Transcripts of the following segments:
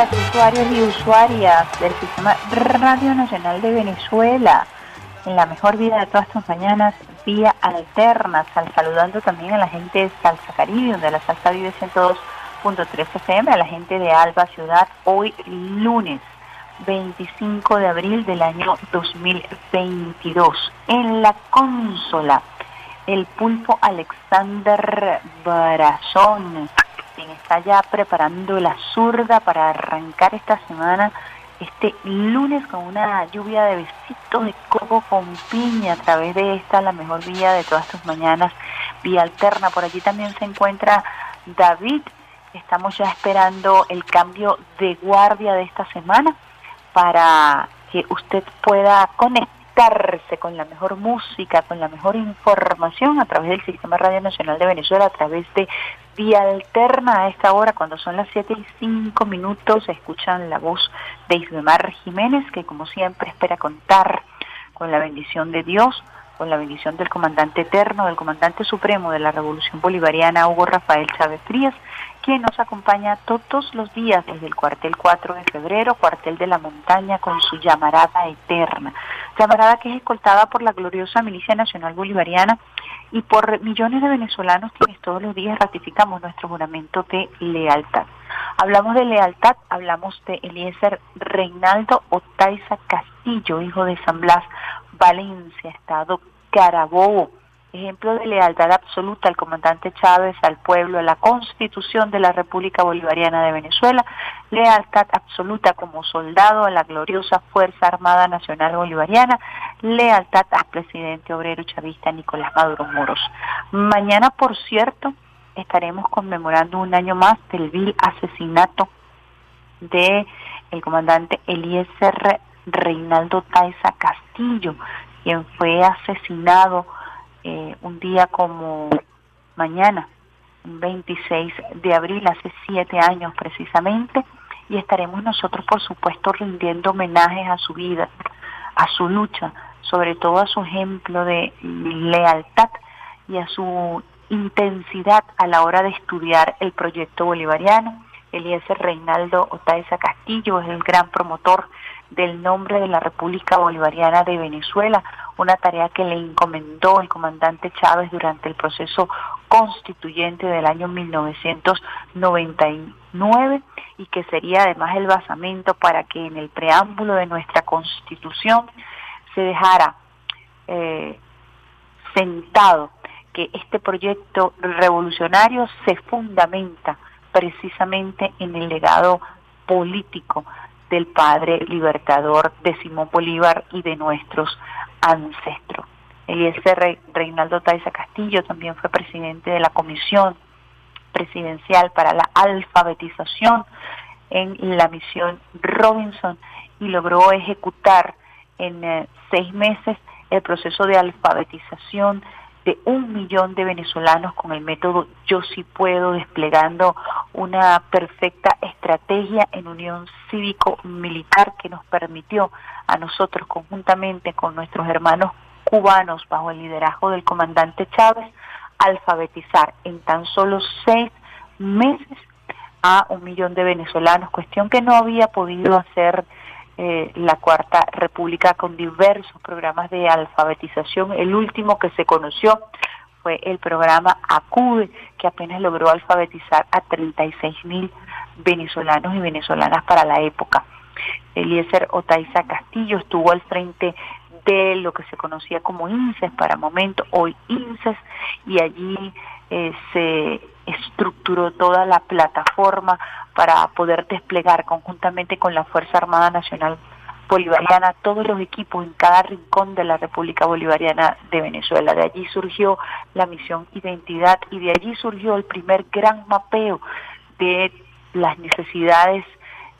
días, usuarios y usuarias del Sistema Radio Nacional de Venezuela. En la mejor vida de todas tus mañanas, vía alterna, sal, saludando también a la gente de Salsa Caribe, donde la salsa vive 102.3 FM, a la gente de Alba Ciudad, hoy lunes 25 de abril del año 2022. En la consola, el pulpo Alexander Barazón está ya preparando la zurda para arrancar esta semana, este lunes con una lluvia de besitos de coco con piña a través de esta, la mejor vía de todas tus mañanas, vía alterna. Por allí también se encuentra David. Estamos ya esperando el cambio de guardia de esta semana para que usted pueda conectarse con la mejor música, con la mejor información a través del Sistema Radio Nacional de Venezuela, a través de Vía Alterna a esta hora, cuando son las 7 y 5 minutos, escuchan la voz de Isbemar Jiménez, que como siempre espera contar con la bendición de Dios, con la bendición del comandante eterno, del comandante supremo de la Revolución Bolivariana, Hugo Rafael Chávez Frías, quien nos acompaña todos los días desde el cuartel 4 de febrero, cuartel de la montaña, con su llamarada eterna. Llamarada que es escoltada por la gloriosa Milicia Nacional Bolivariana y por millones de venezolanos quienes todos los días ratificamos nuestro juramento de lealtad. Hablamos de lealtad, hablamos de Eliezer Reinaldo Otaiza Castillo, hijo de San Blas, Valencia, Estado Carabobo, ejemplo de lealtad absoluta al comandante Chávez, al pueblo, a la constitución de la República Bolivariana de Venezuela, lealtad absoluta como soldado a la gloriosa Fuerza Armada Nacional Bolivariana, lealtad al presidente obrero chavista Nicolás Maduro Moros. Mañana, por cierto, estaremos conmemorando un año más del vil asesinato de el comandante Eliezer Reinaldo Taiza Castillo, quien fue asesinado eh, un día como mañana, 26 de abril, hace siete años precisamente, y estaremos nosotros, por supuesto, rindiendo homenajes a su vida, a su lucha, sobre todo a su ejemplo de lealtad y a su intensidad a la hora de estudiar el proyecto bolivariano. Eliezer Reinaldo Otaiza Castillo es el gran promotor del nombre de la República Bolivariana de Venezuela, una tarea que le encomendó el comandante Chávez durante el proceso constituyente del año 1999 y que sería además el basamento para que en el preámbulo de nuestra constitución se dejara eh, sentado que este proyecto revolucionario se fundamenta precisamente en el legado político del padre libertador de Simón Bolívar y de nuestros ancestros. Eliezer Reinaldo Taiza Castillo también fue presidente de la Comisión Presidencial para la Alfabetización en la misión Robinson y logró ejecutar en eh, seis meses el proceso de alfabetización de un millón de venezolanos con el método Yo sí puedo, desplegando una perfecta estrategia en unión cívico-militar que nos permitió a nosotros conjuntamente con nuestros hermanos cubanos bajo el liderazgo del comandante Chávez alfabetizar en tan solo seis meses a un millón de venezolanos, cuestión que no había podido hacer eh, la Cuarta República con diversos programas de alfabetización. El último que se conoció fue el programa ACUDE, que apenas logró alfabetizar a 36 mil venezolanos y venezolanas para la época. Eliezer Otaiza Castillo estuvo al frente de lo que se conocía como INSES para momento, hoy INSES, y allí eh, se estructuró toda la plataforma para poder desplegar conjuntamente con la Fuerza Armada Nacional Bolivariana todos los equipos en cada rincón de la República Bolivariana de Venezuela. De allí surgió la misión Identidad y de allí surgió el primer gran mapeo de las necesidades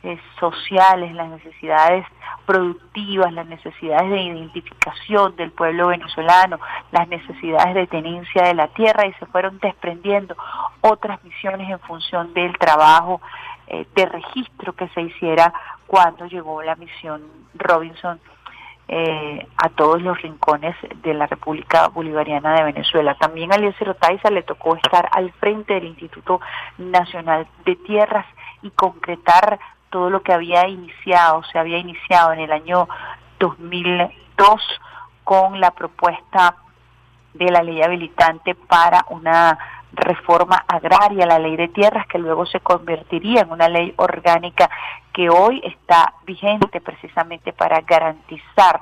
eh, sociales, las necesidades productivas, las necesidades de identificación del pueblo venezolano, las necesidades de tenencia de la tierra y se fueron desprendiendo otras misiones en función del trabajo eh, de registro que se hiciera cuando llegó la misión Robinson eh, a todos los rincones de la República Bolivariana de Venezuela. También a Eliezer Otaiza le tocó estar al frente del Instituto Nacional de Tierras y concretar todo lo que había iniciado, se había iniciado en el año 2002 con la propuesta de la ley habilitante para una reforma agraria, la ley de tierras, que luego se convertiría en una ley orgánica que hoy está vigente precisamente para garantizar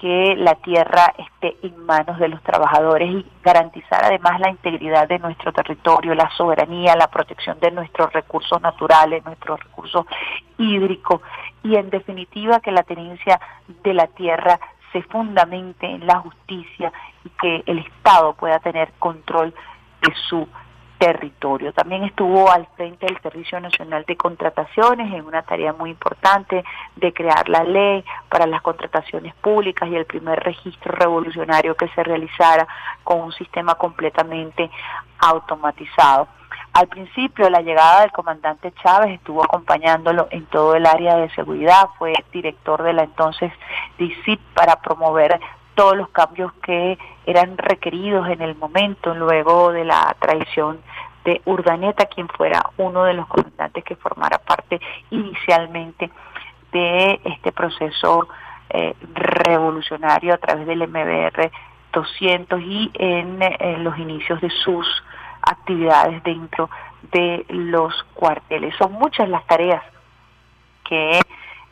que la tierra esté en manos de los trabajadores y garantizar además la integridad de nuestro territorio, la soberanía, la protección de nuestros recursos naturales, nuestros recursos hídricos. Y en definitiva que la tenencia de la tierra se fundamente en la justicia y que el Estado pueda tener control de su territorio. También estuvo al frente del Servicio Nacional de Contrataciones en una tarea muy importante de crear la ley para las contrataciones públicas y el primer registro revolucionario que se realizara con un sistema completamente automatizado. Al principio, la llegada del comandante Chávez estuvo acompañándolo en todo el área de seguridad, fue director de la entonces DICIP para promover todos los cambios que eran requeridos en el momento, luego de la traición de Urdaneta, quien fuera uno de los comandantes que formara parte inicialmente de este proceso eh, revolucionario a través del MBR 200 y en, los inicios de sus actividades dentro de los cuarteles. Son muchas las tareas que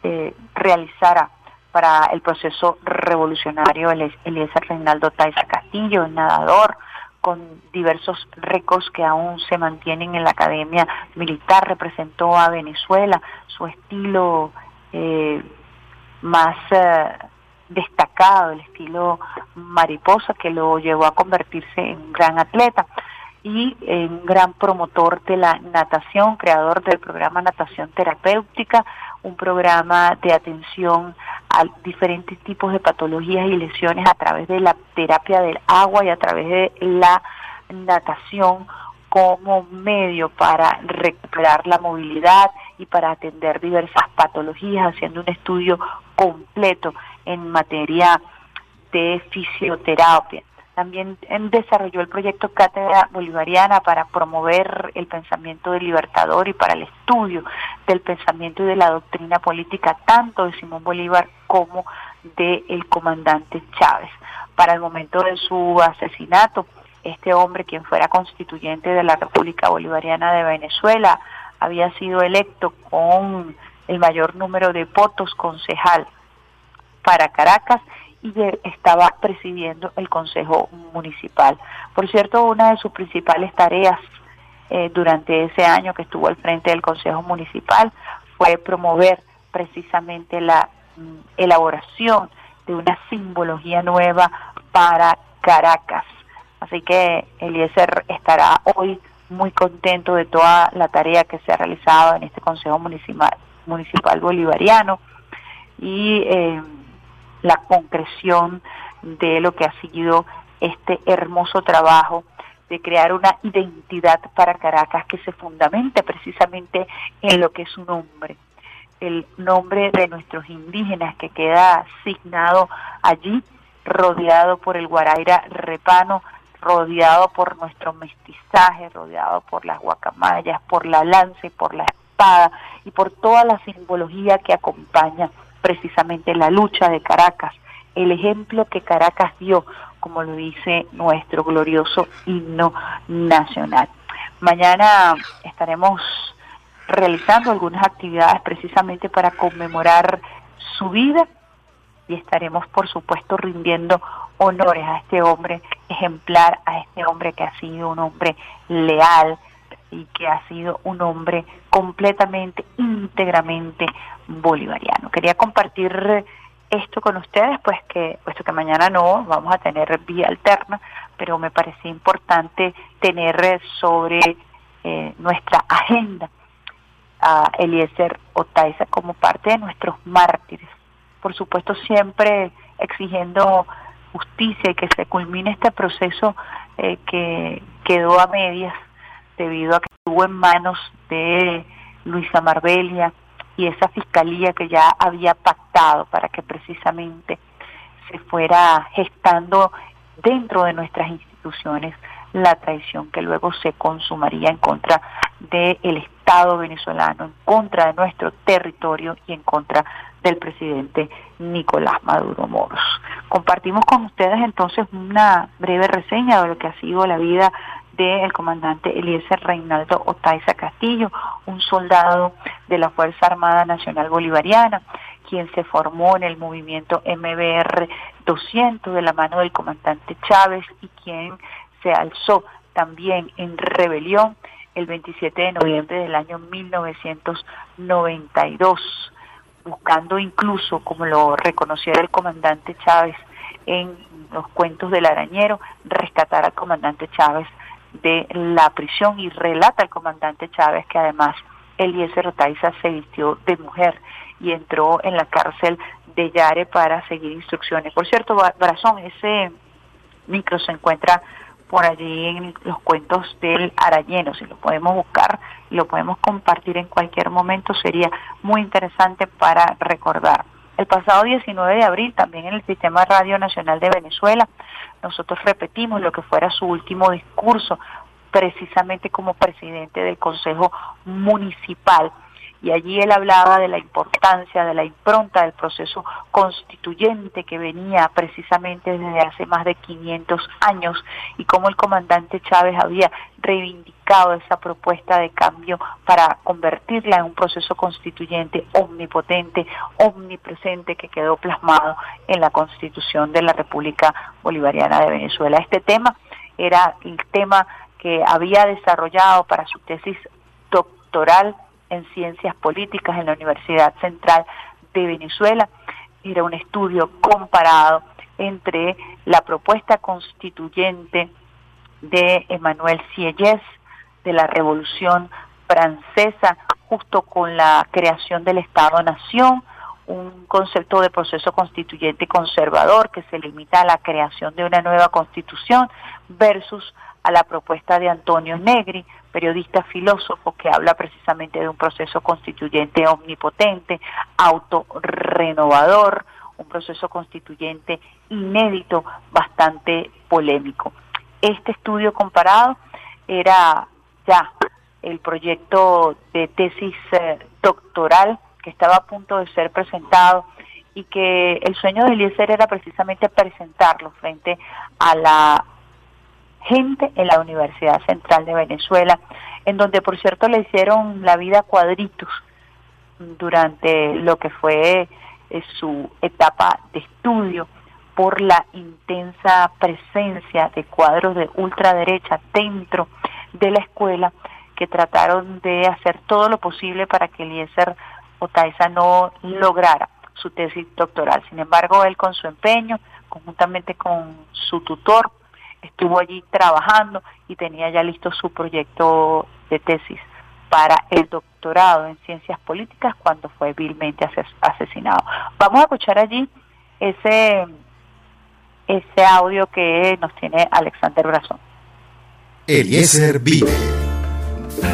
eh, realizara para el proceso revolucionario Eliezer Reinaldo Taiza Castillo, nadador, con diversos récords que aún se mantienen en la academia militar, representó a Venezuela, su estilo eh, más eh, destacado, el estilo mariposa, que lo llevó a convertirse en un gran atleta y un gran promotor de la natación, creador del programa Natación Terapéutica, un programa de atención a diferentes tipos de patologías y lesiones a través de la terapia del agua y a través de la natación como medio para recuperar la movilidad y para atender diversas patologías, haciendo un estudio completo en materia de fisioterapia. También desarrolló el proyecto Cátedra Bolivariana para promover el pensamiento del libertador y para el estudio del pensamiento y de la doctrina política tanto de Simón Bolívar como del el comandante Chávez. Para el momento de su asesinato, este hombre, quien fuera constituyente de la República Bolivariana de Venezuela, había sido electo con el mayor número de votos concejal para Caracas y estaba presidiendo el Consejo Municipal. Por cierto, una de sus principales tareas eh, durante ese año que estuvo al frente del Consejo Municipal fue promover precisamente la mm, elaboración de una simbología nueva para Caracas. Así que Eliezer estará hoy muy contento de toda la tarea que se ha realizado en este Consejo Municipal, municipal Bolivariano y eh, la concreción de lo que ha sido este hermoso trabajo de crear una identidad para Caracas que se fundamente precisamente en lo que es su nombre, el nombre de nuestros indígenas que queda asignado allí, rodeado por el Guaraira Repano, rodeado por nuestro mestizaje, rodeado por las guacamayas, por la lanza y por la espada y por toda la simbología que acompaña precisamente la lucha de Caracas, el ejemplo que Caracas dio, como lo dice nuestro glorioso himno nacional. Mañana estaremos realizando algunas actividades precisamente para conmemorar su vida y estaremos por supuesto rindiendo honores a este hombre ejemplar, a este hombre que ha sido un hombre leal y que ha sido un hombre completamente, íntegramente bolivariano. Quería compartir esto con ustedes, pues que, puesto que mañana no vamos a tener vía alterna, pero me parecía importante tener sobre eh, nuestra agenda a Eliezer Otaiza como parte de nuestros mártires. Por supuesto, siempre exigiendo justicia y que se culmine este proceso eh, que quedó a medias debido a que estuvo en manos de Luisa Marbelia y esa fiscalía que ya había pactado para que precisamente se fuera gestando dentro de nuestras instituciones la traición que luego se consumaría en contra del Estado venezolano, en contra de nuestro territorio y en contra del presidente Nicolás Maduro Moros. Compartimos con ustedes entonces una breve reseña de lo que ha sido la vida del comandante Eliezer Reinaldo Otaiza Castillo, un soldado de la Fuerza Armada Nacional Bolivariana, quien se formó en el movimiento MBR 200 de la mano del comandante Chávez y quien se alzó también en rebelión el 27 de noviembre del año 1992, buscando incluso, como lo reconociera el comandante Chávez en los cuentos del arañero, rescatar al comandante Chávez de la prisión y relata el comandante Chávez que además Eliezer Otaiza se vistió de mujer y entró en la cárcel de Yare para seguir instrucciones. Por cierto, Brazón, ese micro se encuentra por allí en los cuentos del Aralleno, si lo podemos buscar y lo podemos compartir en cualquier momento, sería muy interesante para recordar. El pasado 19 de abril, también en el Sistema Radio Nacional de Venezuela, nosotros repetimos lo que fuera su último discurso, precisamente como presidente del Consejo Municipal y allí él hablaba de la importancia, de la impronta del proceso constituyente que venía precisamente desde hace más de 500 años y cómo el comandante Chávez había reivindicado esa propuesta de cambio para convertirla en un proceso constituyente omnipotente, omnipresente que quedó plasmado en la Constitución de la República Bolivariana de Venezuela. Este tema era el tema que había desarrollado para su tesis doctoral en Ciencias Políticas en la Universidad Central de Venezuela. Era un estudio comparado entre la propuesta constituyente de Emmanuel Sieyès de la Revolución Francesa, justo con la creación del Estado-Nación, un concepto de proceso constituyente conservador que se limita a la creación de una nueva constitución versus a la propuesta de Antonio Negri, periodista filósofo que habla precisamente de un proceso constituyente omnipotente, autorrenovador, un proceso constituyente inédito, bastante polémico. Este estudio comparado era ya el proyecto de tesis eh, doctoral que estaba a punto de ser presentado y que el sueño de Eliezer era precisamente presentarlo frente a la gente en la Universidad Central de Venezuela, en donde por cierto le hicieron la vida cuadritos durante lo que fue eh, su etapa de estudio por la intensa presencia de cuadros de ultraderecha dentro de la escuela que trataron de hacer todo lo posible para que Eliezer Otaiza no lograra su tesis doctoral. Sin embargo, él con su empeño, conjuntamente con su tutor, estuvo allí trabajando y tenía ya listo su proyecto de tesis para el doctorado en ciencias políticas cuando fue vilmente asesinado. Vamos a escuchar allí ese, ese audio que nos tiene Alexander Brazón. Eliezer vive.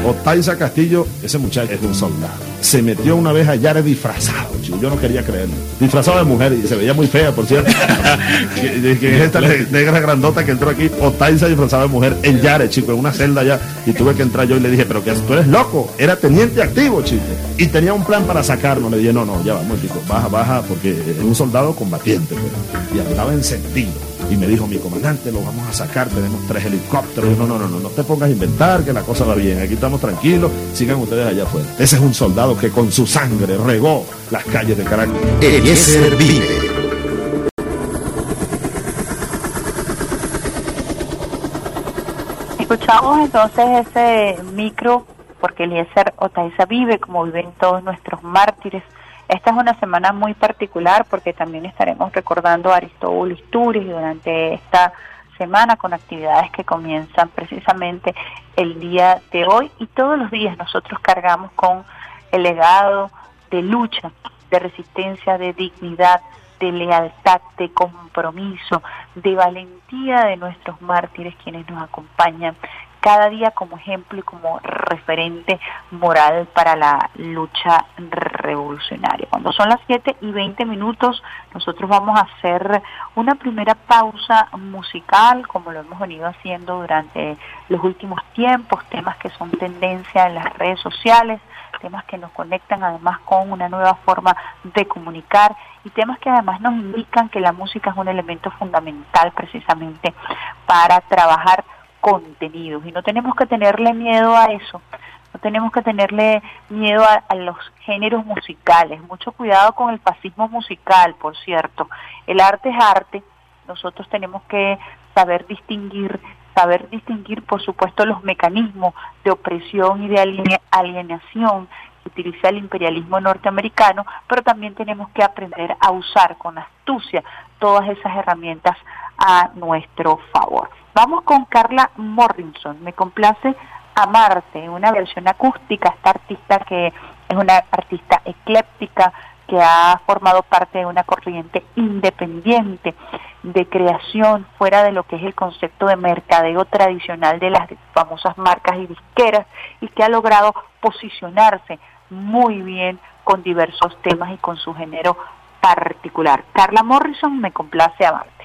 Otaiza Castillo, ese muchacho es un soldado. Se metió una vez a Yare disfrazado, chico. Yo no quería creerlo. Disfrazado de mujer y se veía muy fea, por cierto. que, que es esta negra grandota que entró aquí, Otaiza disfrazado de mujer en Yare, chico, en una celda allá. Y tuve que entrar yo y le dije, pero que tú eres loco. Era teniente activo, chico. Y tenía un plan para sacarnos. Le dije, no, no, ya va, chico, baja, baja, porque es un soldado combatiente. Pero. Y andaba encendido y me dijo, mi comandante, lo vamos a sacar, tenemos tres helicópteros. no, no, no, no, no te pongas a inventar, que la cosa va bien, aquí estamos tranquilos, sigan ustedes allá afuera. Ese es un soldado que con su sangre regó las calles de Caracas. Eliezer vive. Escuchamos entonces ese micro, porque Eliezer Otaiza vive como viven todos nuestros mártires esta es una semana muy particular porque también estaremos recordando a Aristóbulo Isturiz durante esta semana con actividades que comienzan precisamente el día de hoy. Y todos los días nosotros cargamos con el legado de lucha, de resistencia, de dignidad, de lealtad, de compromiso, de valentía de nuestros mártires quienes nos acompañan cada día como ejemplo y como referente moral para la lucha revolucionaria. Cuando son las 7 y 20 minutos, nosotros vamos a hacer una primera pausa musical, como lo hemos venido haciendo durante los últimos tiempos, temas que son tendencia en las redes sociales, temas que nos conectan además con una nueva forma de comunicar y temas que además nos indican que la música es un elemento fundamental precisamente para trabajar contenidos y no tenemos que tenerle miedo a eso, no tenemos que tenerle miedo a, los géneros musicales, mucho cuidado con el fascismo musical, por cierto, el arte es arte, nosotros tenemos que saber distinguir, saber distinguir por supuesto los mecanismos de opresión y de alienación que utiliza el imperialismo norteamericano, pero también tenemos que aprender a usar con astucia todas esas herramientas a nuestro favor. Vamos con Carla Morrison. Me complace Amarte, una versión acústica, esta artista que es una artista ecléptica que ha formado parte de una corriente independiente de creación fuera de lo que es el concepto de mercadeo tradicional de las famosas marcas y disqueras y que ha logrado posicionarse muy bien con diversos temas y con su género particular. Carla Morrison me complace amarte.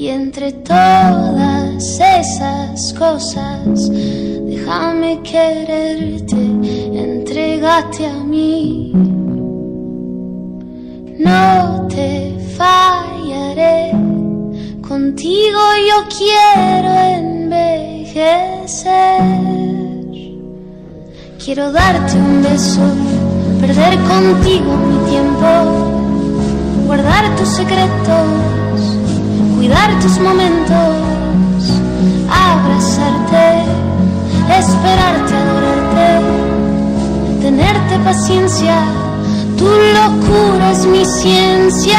Y entre todas esas cosas, déjame quererte, entregate a mí. No te fallaré, contigo yo quiero envejecer. Quiero darte un beso, perder contigo mi tiempo, guardar tus secretos cuidar tus momentos, abrazarte, esperarte, adorarte, tenerte paciencia, tu locura es mi ciencia.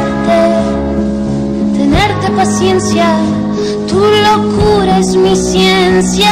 tenerte paciencia, tu locura es mi ciencia.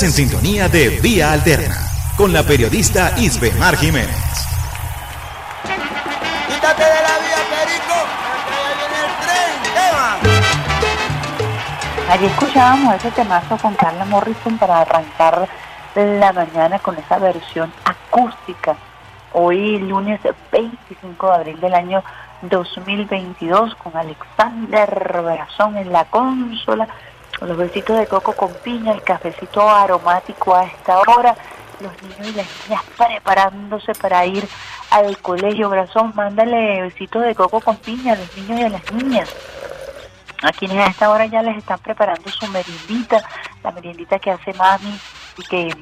Estás en sintonía de Vía Alterna con la periodista Isbemar Jiménez. Quítate de la vía, Perico, que ya viene el tren. ¡Tema! Allí escuchábamos ese temazo con Carla Morrison para arrancar la mañana con esa versión acústica. Hoy, lunes 25 de abril del año 2022, con Alexander Brazón en la consola los besitos de coco con piña, el cafecito aromático a esta hora, los niños y las niñas preparándose para ir al colegio. Brazón, mándale besitos de coco con piña a los niños y a las niñas. A quienes a esta hora ya les están preparando su meriendita, la meriendita que hace mami y que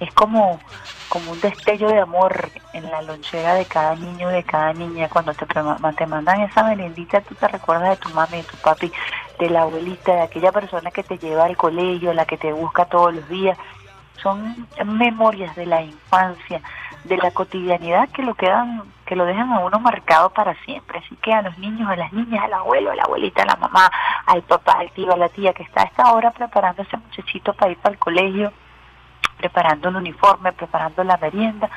es como, como un destello de amor en la lonchera de cada niño de cada niña. Cuando te, te mandan esa meriendita, tú te recuerdas de tu mami y tu papi de la abuelita, de aquella persona que te lleva al colegio, la que te busca todos los días. Son memorias de la infancia, de la cotidianidad que lo quedan, que lo dejan a uno marcado para siempre. Así que a los niños, a las niñas, al abuelo, a la abuelita, a la mamá, al papá, al tío, a la tía que está a esta hora preparando ese muchachito para ir para el colegio, preparando el uniforme, preparando la merienda,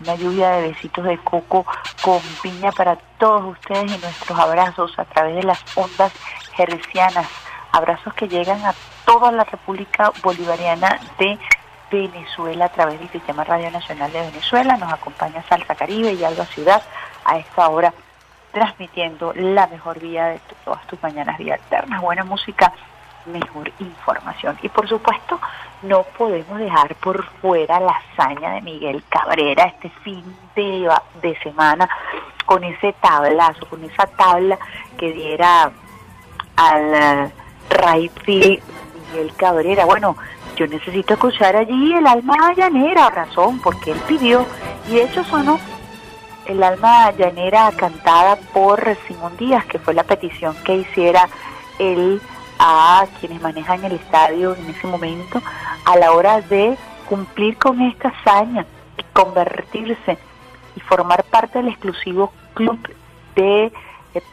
una lluvia de besitos de coco con piña para todos ustedes y nuestros abrazos a través de las ondas gercianas, abrazos que llegan a toda la República Bolivariana de Venezuela a través del Sistema Radio Nacional de Venezuela. Nos acompaña Salsa Caribe y Alba Ciudad a esta hora transmitiendo la mejor vía de todas tus mañanas, vía alternas, buena música, mejor información. Y por supuesto, no podemos dejar por fuera la hazaña de Miguel Cabrera este fin de, de semana con ese tablazo, con esa tabla que diera al uh, Miguel Cabrera. Bueno, yo necesito escuchar allí el alma llanera, razón, porque él pidió, y de hecho sonó el alma llanera cantada por Simón Díaz, que fue la petición que hiciera él a quienes manejan el estadio en ese momento, a la hora de cumplir con esta hazaña y convertirse y formar parte del exclusivo club de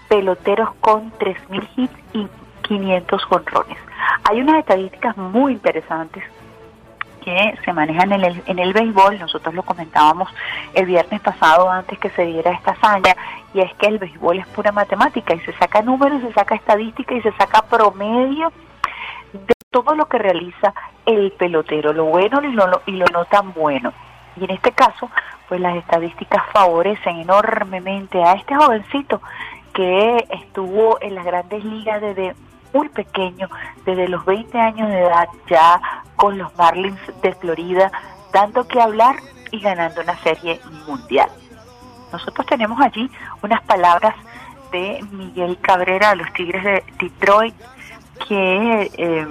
peloteros con 3.000 hits y 500 jonrones. Hay unas estadísticas muy interesantes que se manejan en el, en el béisbol, nosotros lo comentábamos el viernes pasado antes que se diera esta hazaña, y es que el béisbol es pura matemática y se saca números, se saca estadística y se saca promedio de todo lo que realiza el pelotero, lo bueno y lo, y lo no tan bueno. Y en este caso, pues las estadísticas favorecen enormemente a este jovencito que estuvo en las grandes ligas desde muy pequeño, desde los 20 años de edad, ya con los Marlins de Florida, dando que hablar y ganando una serie mundial. Nosotros tenemos allí unas palabras de Miguel Cabrera de los Tigres de Detroit que eh,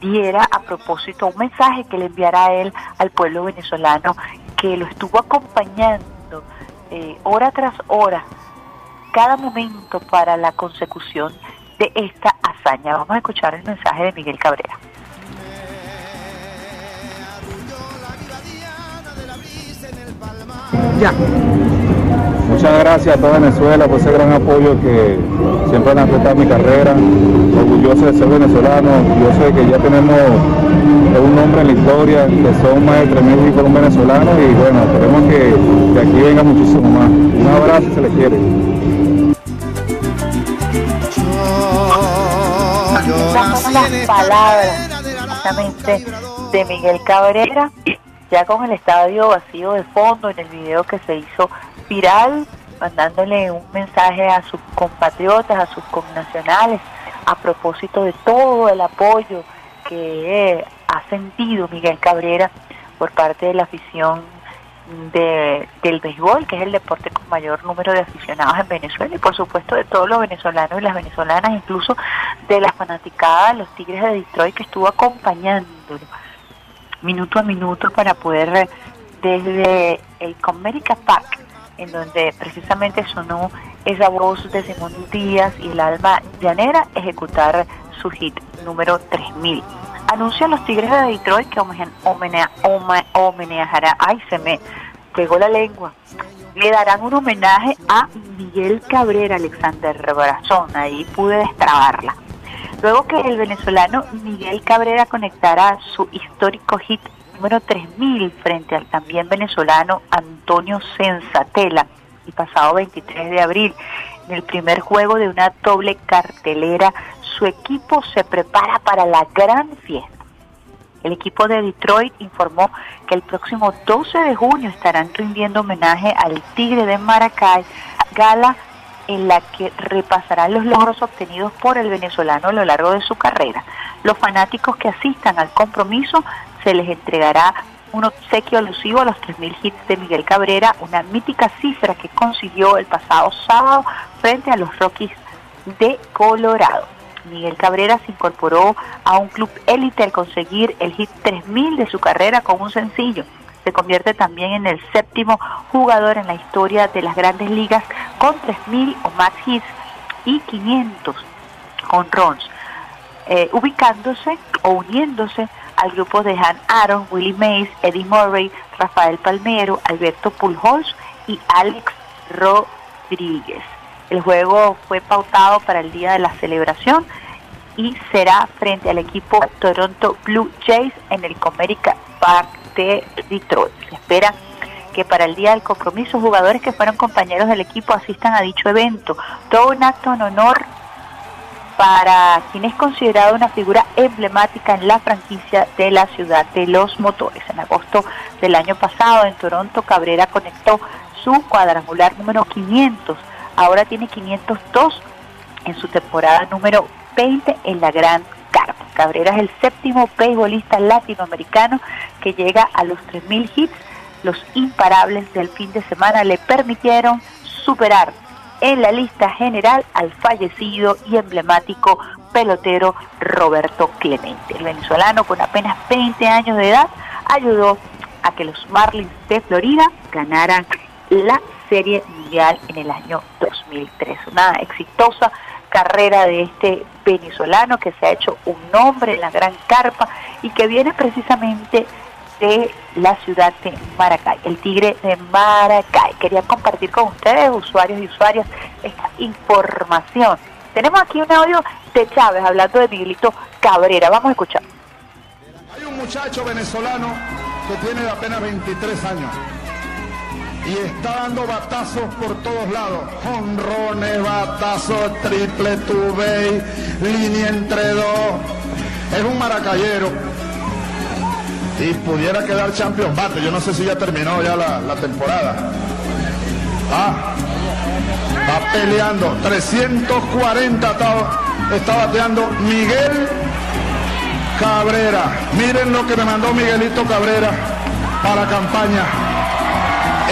diera a propósito un mensaje que le enviara a él al pueblo venezolano que lo estuvo acompañando eh, hora tras hora cada momento para la consecución de esta hazaña. Vamos a escuchar el mensaje de Miguel Cabrera. Ya. Muchas gracias a toda Venezuela por ese gran apoyo que siempre han aceptado mi carrera. Orgulloso de ser venezolano, orgulloso de que ya tenemos un nombre en la historia, que son más de 3.000 hijos venezolanos y bueno, esperemos que de aquí venga muchísimo más. Un abrazo si se les quiere. Las palabras justamente de Miguel Cabrera, ya con el estadio vacío de fondo en el video que se hizo viral, mandándole un mensaje a sus compatriotas, a sus connacionales, a propósito de todo el apoyo que ha sentido Miguel Cabrera por parte de la afición de, del béisbol, que es el deporte con mayor número de aficionados en Venezuela, y por supuesto de todos los venezolanos y las venezolanas, incluso de la fanaticada los Tigres de Detroit que estuvo acompañándolo minuto a minuto para poder desde el Comerica Park, en donde precisamente sonó esa voz de Simón Díaz y el alma llanera, ejecutar su hit número 3000 anuncia los Tigres de Detroit que homenajeará, ay se me pegó la lengua, le darán un homenaje a Miguel Cabrera, Alexander Brazón, ahí pude destrabarla. Luego que el venezolano Miguel Cabrera conectara su histórico hit número 3000 frente al también venezolano Antonio Sensatela el pasado 23 de abril en el primer juego de una doble cartelera su equipo se prepara para la gran fiesta. El equipo de Detroit informó que el próximo 12 de junio estarán rindiendo homenaje al Tigre de Maracay, gala en la que repasarán los logros obtenidos por el venezolano a lo largo de su carrera. Los fanáticos que asistan al compromiso se les entregará un obsequio alusivo a los 3.000 hits de Miguel Cabrera, una mítica cifra que consiguió el pasado sábado frente a los Rockies de Colorado. Miguel Cabrera se incorporó a un club élite al conseguir el hit 3000 de su carrera con un sencillo. Se convierte también en el séptimo jugador en la historia de las grandes ligas con 3000 o más hits y 500 con runs, eh, ubicándose o uniéndose al grupo de Han Aaron, Willie Mays, Eddie Murray, Rafael Palmero, Alberto Pujols y Alex Rodríguez. El juego fue pautado para el día de la celebración y será frente al equipo Toronto Blue Jays en el Comerica Park de Detroit. Se espera que para el día del compromiso jugadores que fueron compañeros del equipo asistan a dicho evento. Todo un acto en honor para quien es considerado una figura emblemática en la franquicia de la ciudad de los motores. En agosto del año pasado en Toronto, Cabrera conectó su cuadrangular número 500 ahora tiene 502 en su temporada número 20 en la Gran Carpa. Cabrera es el séptimo beisbolista latinoamericano que llega a los 3.000 hits. Los imparables del fin de semana le permitieron superar en la lista general al fallecido y emblemático pelotero Roberto Clemente. El venezolano con apenas 20 años de edad ayudó a que los Marlins de Florida ganaran la Serie Mundial en el año 2003. Una exitosa carrera de este venezolano que se ha hecho un nombre en la gran carpa y que viene precisamente de la ciudad de Maracay, el Tigre de Maracay. Quería compartir con ustedes, usuarios y usuarias, esta información. Tenemos aquí un audio de Chávez hablando de Miguelito Cabrera. Vamos a escuchar. Hay un muchacho venezolano que tiene apenas 23 años y está dando batazos por todos lados. Honrones, batazos, triple tubey, línea entre dos. Es un maracayero. Y pudiera quedar champion bate. Yo no sé si ya terminó ya la, temporada. Ah, va peleando. 340 está, está bateando Miguel Cabrera. Miren lo que me mandó Miguelito Cabrera para campaña.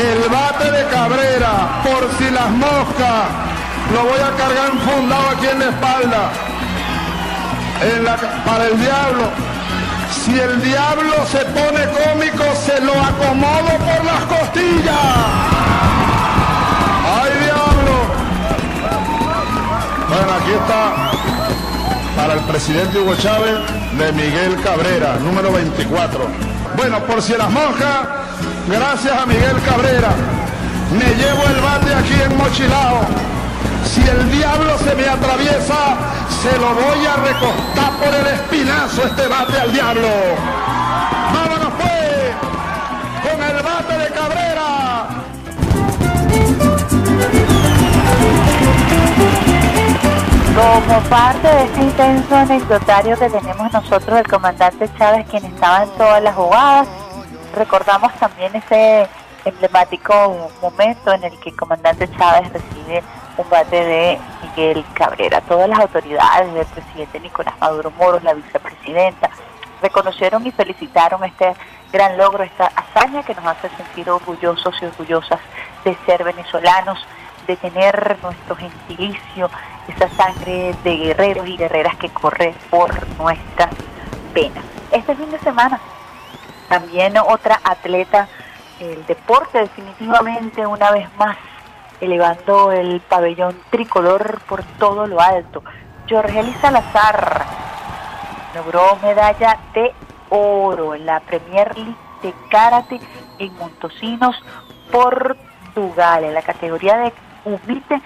El bate de Cabrera, por si las moscas, lo voy a cargar enfundado aquí en la espalda. para el diablo. Si el diablo se pone cómico, se lo acomodo por las costillas. ¡Ay, diablo! Bueno, aquí está para el presidente Hugo Chávez de Miguel Cabrera, número 24. Bueno, por si las monjas, gracias a Miguel Cabrera, me llevo el bate aquí en Mochilao. Si el diablo se me atraviesa, se lo voy a recostar por el espinazo este bate al diablo. Vámonos pues, con el bate de Cabrera. Como parte de este intenso anecdotario que tenemos nosotros del comandante Chávez, quien estaba en todas las jugadas, recordamos también ese emblemático momento en el que el comandante Chávez recibe un bate de Miguel Cabrera. Todas las autoridades del presidente Nicolás Maduro Moros, la vicepresidenta, reconocieron y felicitaron este gran logro, esta hazaña que nos hace sentir orgullosos y orgullosas de ser venezolanos, de tener nuestro gentilicio, esa sangre de guerreros y guerreras que corre por nuestras venas. Este fin de semana también otra atleta, el deporte definitivamente una vez más elevando el pabellón tricolor por todo lo alto. Jorgeli Salazar logró medalla de oro en la Premier League de Karate en Montosinos, Portugal, en la categoría de Umite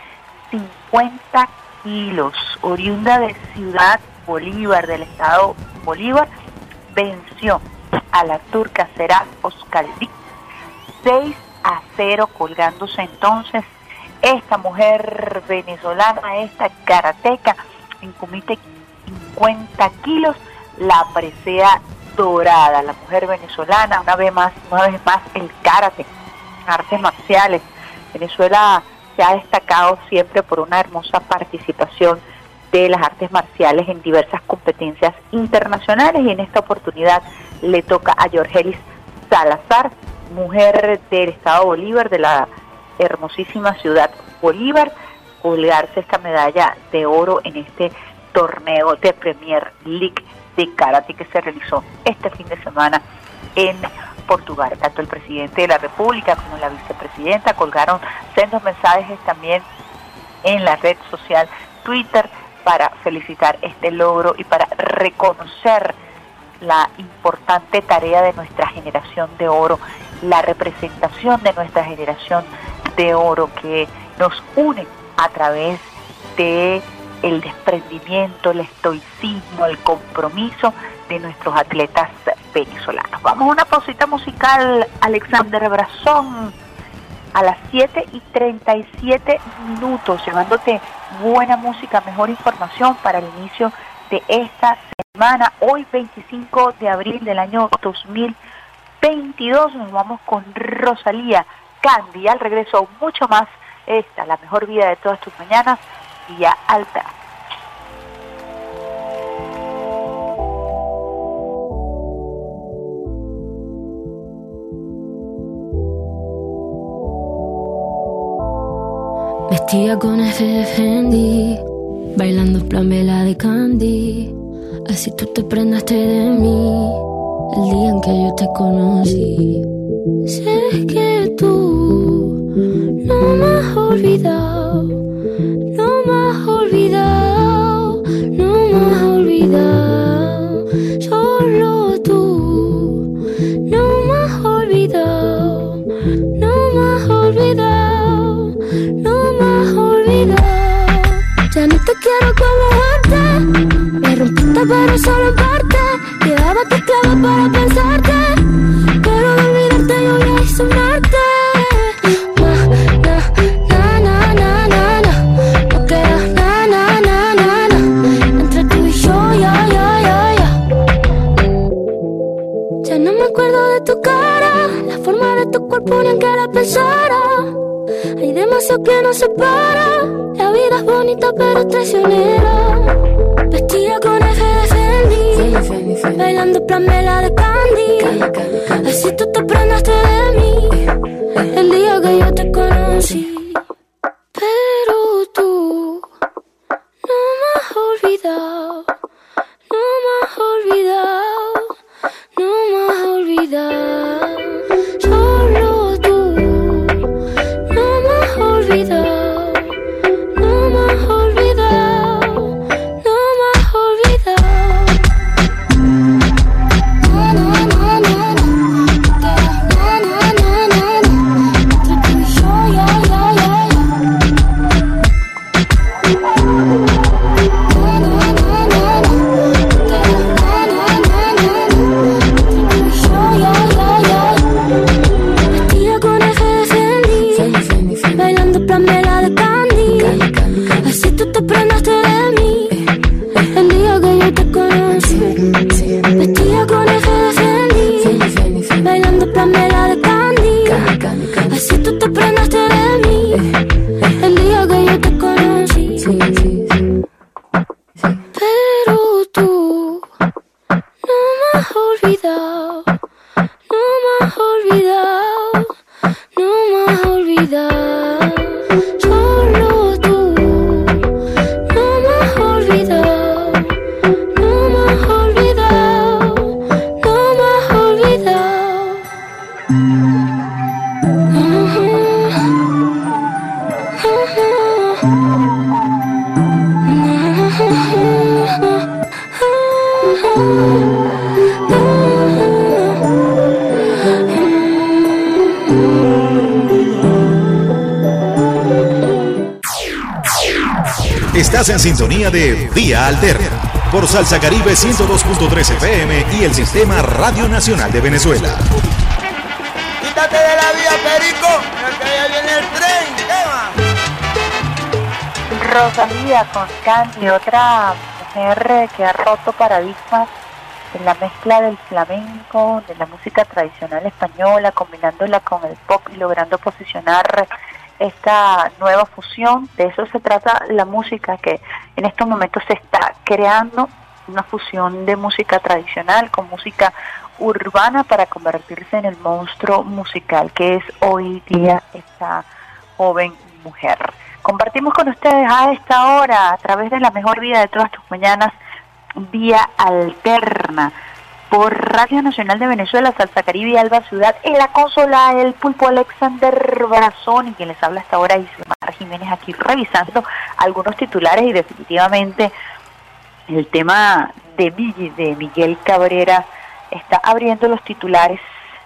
50 kilos, oriunda de Ciudad Bolívar, del estado Bolívar, venció a la turca Será Oscaldi 6 a 0, colgándose entonces esta mujer venezolana, esta karateca en comité 50 kilos, la presea dorada, la mujer venezolana, una vez más, una vez más el karate, artes marciales. Venezuela se ha destacado siempre por una hermosa participación de las artes marciales en diversas competencias internacionales y en esta oportunidad le toca a Jorgelis Salazar, mujer del Estado Bolívar, de la hermosísima ciudad Bolívar, colgarse esta medalla de oro en este torneo de Premier League de karate que se realizó este fin de semana en Portugal. Tanto el presidente de la República como la vicepresidenta colgaron sendos mensajes también en la red social Twitter para felicitar este logro y para reconocer la importante tarea de nuestra generación de oro, la representación de nuestra generación de oro que nos une a través de el desprendimiento, el estoicismo, el compromiso de nuestros atletas venezolanos. Vamos a una pausita musical, Alexander Brazón, a las 7 y 37 minutos, llevándote buena música, mejor información para el inicio de esta semana. Hoy 25 de abril del año 2022 nos vamos con Rosalía Candy. Al regreso mucho más esta, la mejor vida de todas tus mañanas, vía alta. Con F de Fendi, bailando plan vela de Candy. Así tú te prendaste de mí el día en que yo te conocí. Sé que tú no me has olvidado, no me has olvidado, pero solo en parte. Quedaba tu clave para pensarte, pero de olvidarte yo ya, forma de tu cuerpo ni en que la pensara. Hay demasiado que nos separa. La vida es bonita pero traicionera. Vestida con Bailando plan vela de Candy. Así tú te prendaste de mí el día que yo te conocí. Pero tú no me has olvidado, no me has olvidado, no me has olvidado. Solo Estás en sintonía de Vía Alterna por Salsa Caribe 102.3 FM y el Sistema Radio Nacional de Venezuela. Quítate de la vía, Perico, que ya viene el tren. Rosalía con Candy, otra mujer que ha roto paradigmas en la mezcla del flamenco, de la música tradicional española, combinándola con el pop y logrando posicionar esta nueva fusión. De eso se trata la música que en estos momentos se está creando, una fusión de música tradicional con música urbana para convertirse en el monstruo musical que es hoy día esta joven mujer. Compartimos con ustedes a esta hora, a través de la mejor vida de todas tus mañanas, vía alterna por Radio Nacional de Venezuela, Salsa Caribe Alba Ciudad, en la consola el pulpo Alexander Brazón y quien les habla hasta ahora Ismar Jiménez aquí revisando algunos titulares y definitivamente el tema de, de Miguel Cabrera está abriendo los titulares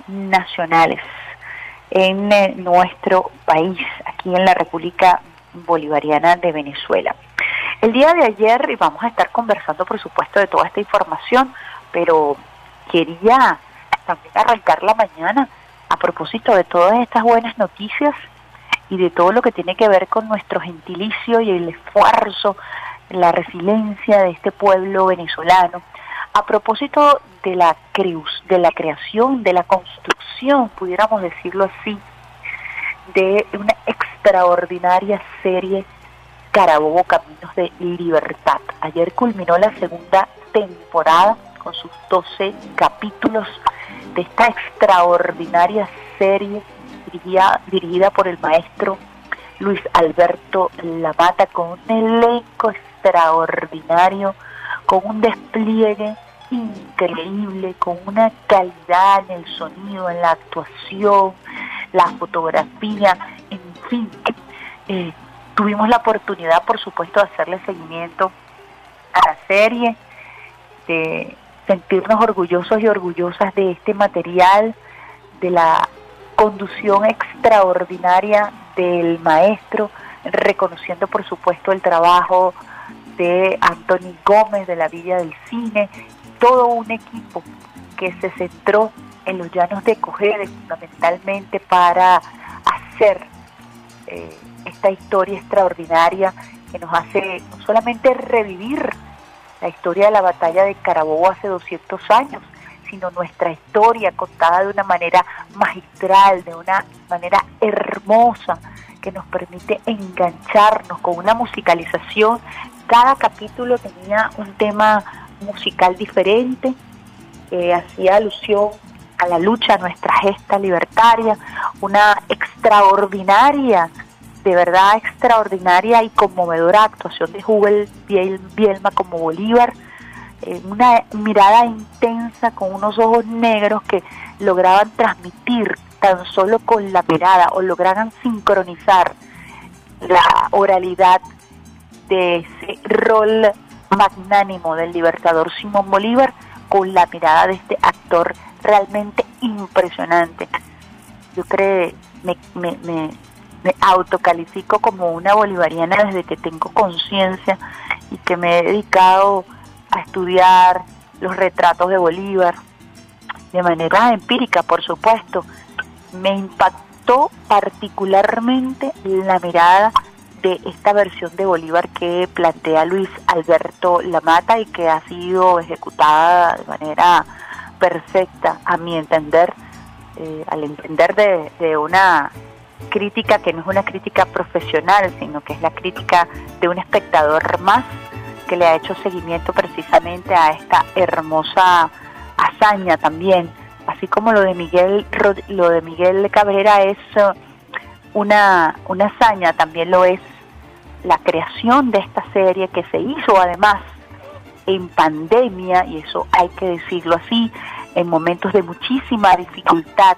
nacionales en eh, nuestro país, aquí en la República Bolivariana de Venezuela. El día de ayer, y vamos a estar conversando por supuesto de toda esta información, pero quería también arrancar la mañana a propósito de todas estas buenas noticias y de todo lo que tiene que ver con nuestro gentilicio y el esfuerzo, la resiliencia de este pueblo venezolano. A propósito de la, de la creación, de la construcción, pudiéramos decirlo así, de una extraordinaria serie Carabobo Caminos de Libertad. Ayer culminó la segunda temporada con sus 12 capítulos de esta extraordinaria serie dirigida, dirigida por el maestro Luis Alberto Lamata con un elenco extraordinario, con un despliegue increíble, con una calidad en el sonido, en la actuación, la fotografía, en fin. Eh, tuvimos la oportunidad, por supuesto, de hacerle seguimiento a la serie, de sentirnos orgullosos y orgullosas de este material, de la conducción extraordinaria del maestro, reconociendo por supuesto el trabajo de Anthony Gómez de la Villa del Cine, todo un equipo que se centró en los llanos de Cojedes fundamentalmente para hacer eh, esta historia extraordinaria que nos hace no solamente revivir la historia de la batalla de Carabobo hace 200 años, sino nuestra historia contada de una manera magistral, de una manera hermosa, que nos permite engancharnos con una musicalización. Cada capítulo tenía un tema musical diferente, que hacía alusión a la lucha, a nuestra gesta libertaria, una extraordinaria de verdad extraordinaria y conmovedora actuación de Jubel Bielma como Bolívar, eh, una mirada intensa con unos ojos negros que lograban transmitir tan solo con la mirada o lograban sincronizar la oralidad de ese rol magnánimo del libertador Simón Bolívar con la mirada de este actor realmente impresionante. Yo creo, me, me, me autocalifico como una bolivariana desde que tengo conciencia y que me he dedicado a estudiar los retratos de Bolívar de manera empírica, por supuesto. Me impactó particularmente la mirada de esta versión de Bolívar que plantea Luis Alberto Lamata y que ha sido ejecutada de manera perfecta, a mi entender, eh, al entender de, de una crítica que no es una crítica profesional, sino que es la crítica de un espectador más que le ha hecho seguimiento precisamente a esta hermosa hazaña también, así como lo de Miguel lo de Miguel Cabrera es uh, una una hazaña, también lo es la creación de esta serie que se hizo además en pandemia y eso hay que decirlo así, en momentos de muchísima dificultad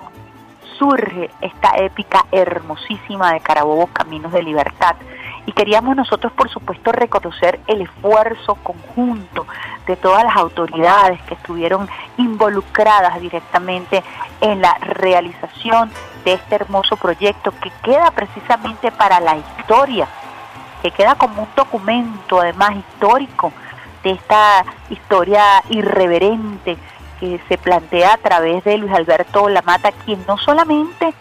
surge esta épica hermosísima de Carabobo Caminos de Libertad. Y queríamos nosotros, por supuesto, reconocer el esfuerzo conjunto de todas las autoridades que estuvieron involucradas directamente en la realización de este hermoso proyecto que queda precisamente para la historia que queda como un documento además histórico de esta historia irreverente que se plantea a través de Luis Alberto Lamata, quien no solamente